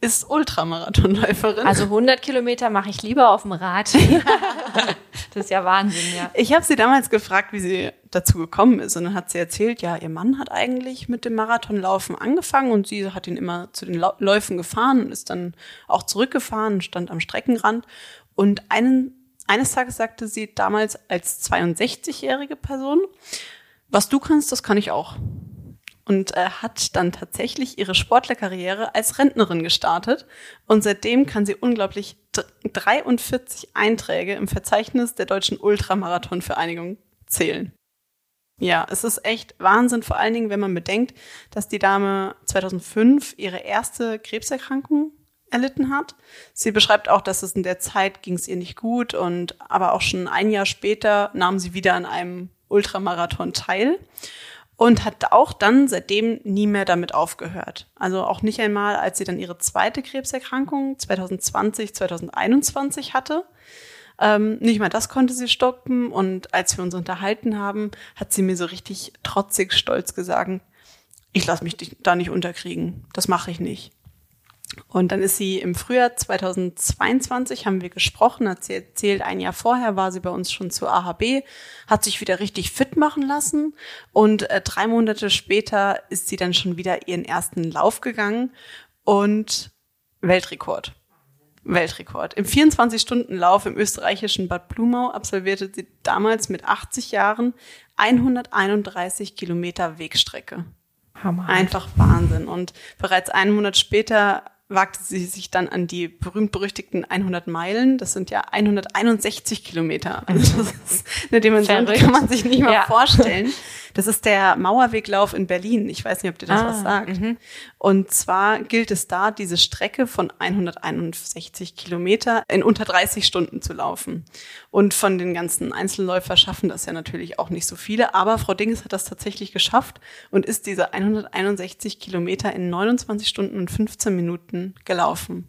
ist Ultramarathonläuferin. Also 100 Kilometer mache ich lieber auf dem Rad. das ist ja Wahnsinn, ja. Ich habe sie damals gefragt, wie sie dazu gekommen ist. Und dann hat sie erzählt, ja, ihr Mann hat eigentlich mit dem Marathonlaufen angefangen und sie hat ihn immer zu den Läufen gefahren und ist dann auch zurückgefahren, stand am Streckenrand. Und einen, eines Tages sagte sie damals als 62-jährige Person, was du kannst, das kann ich auch und äh, hat dann tatsächlich ihre Sportlerkarriere als Rentnerin gestartet. Und seitdem kann sie unglaublich 43 Einträge im Verzeichnis der deutschen Ultramarathonvereinigung zählen. Ja, es ist echt Wahnsinn, vor allen Dingen, wenn man bedenkt, dass die Dame 2005 ihre erste Krebserkrankung erlitten hat. Sie beschreibt auch, dass es in der Zeit ging es ihr nicht gut und aber auch schon ein Jahr später nahm sie wieder an einem Ultramarathon teil und hat auch dann seitdem nie mehr damit aufgehört. Also auch nicht einmal, als sie dann ihre zweite Krebserkrankung 2020, 2021 hatte. Ähm, nicht mal das konnte sie stoppen. Und als wir uns unterhalten haben, hat sie mir so richtig trotzig stolz gesagt, ich lasse mich da nicht unterkriegen. Das mache ich nicht. Und dann ist sie im Frühjahr 2022, haben wir gesprochen, hat sie erzählt, ein Jahr vorher war sie bei uns schon zur AHB, hat sich wieder richtig fit machen lassen und äh, drei Monate später ist sie dann schon wieder ihren ersten Lauf gegangen und Weltrekord. Weltrekord. Im 24-Stunden-Lauf im österreichischen Bad Blumau absolvierte sie damals mit 80 Jahren 131 Kilometer Wegstrecke. Hammer. Einfach Wahnsinn. Und bereits einen Monat später wagte sie sich dann an die berühmt-berüchtigten 100 Meilen. Das sind ja 161 Kilometer. Also das ist eine Dimension, die kann man sich nicht mal ja. vorstellen. Das ist der Mauerweglauf in Berlin. Ich weiß nicht, ob dir das ah, was sagt. Mhm. Und zwar gilt es da, diese Strecke von 161 Kilometer in unter 30 Stunden zu laufen. Und von den ganzen Einzelläufer schaffen das ja natürlich auch nicht so viele. Aber Frau Dinges hat das tatsächlich geschafft und ist diese 161 Kilometer in 29 Stunden und 15 Minuten gelaufen.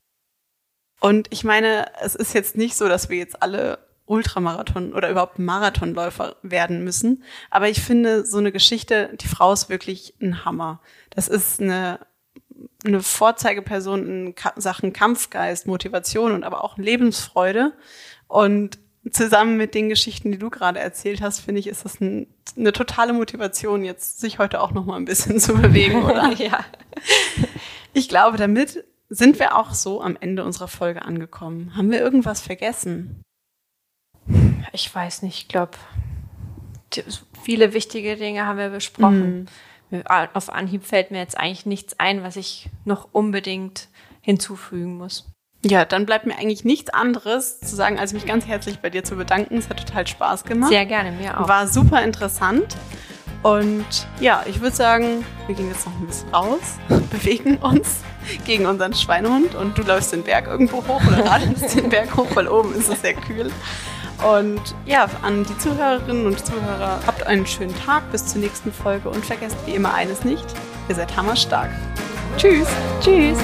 Und ich meine, es ist jetzt nicht so, dass wir jetzt alle Ultramarathon oder überhaupt Marathonläufer werden müssen. Aber ich finde so eine Geschichte, die Frau ist wirklich ein Hammer. Das ist eine, eine Vorzeigeperson in Sachen Kampfgeist, Motivation und aber auch Lebensfreude. Und zusammen mit den Geschichten, die du gerade erzählt hast, finde ich, ist das ein, eine totale Motivation, jetzt sich heute auch noch mal ein bisschen zu bewegen, oder? ja. Ich glaube, damit sind wir auch so am Ende unserer Folge angekommen. Haben wir irgendwas vergessen? Ich weiß nicht, ich glaube, viele wichtige Dinge haben wir besprochen. Mhm. Auf Anhieb fällt mir jetzt eigentlich nichts ein, was ich noch unbedingt hinzufügen muss. Ja, dann bleibt mir eigentlich nichts anderes zu sagen, als mich ganz herzlich bei dir zu bedanken. Es hat total Spaß gemacht. Sehr gerne, mir auch. War super interessant. Und ja, ich würde sagen, wir gehen jetzt noch ein bisschen raus, bewegen uns gegen unseren Schweinehund und du läufst den Berg irgendwo hoch oder radelst den Berg hoch, weil oben ist es sehr kühl. Und ja, an die Zuhörerinnen und Zuhörer, habt einen schönen Tag bis zur nächsten Folge und vergesst wie immer eines nicht, ihr seid hammerstark. Tschüss. Tschüss.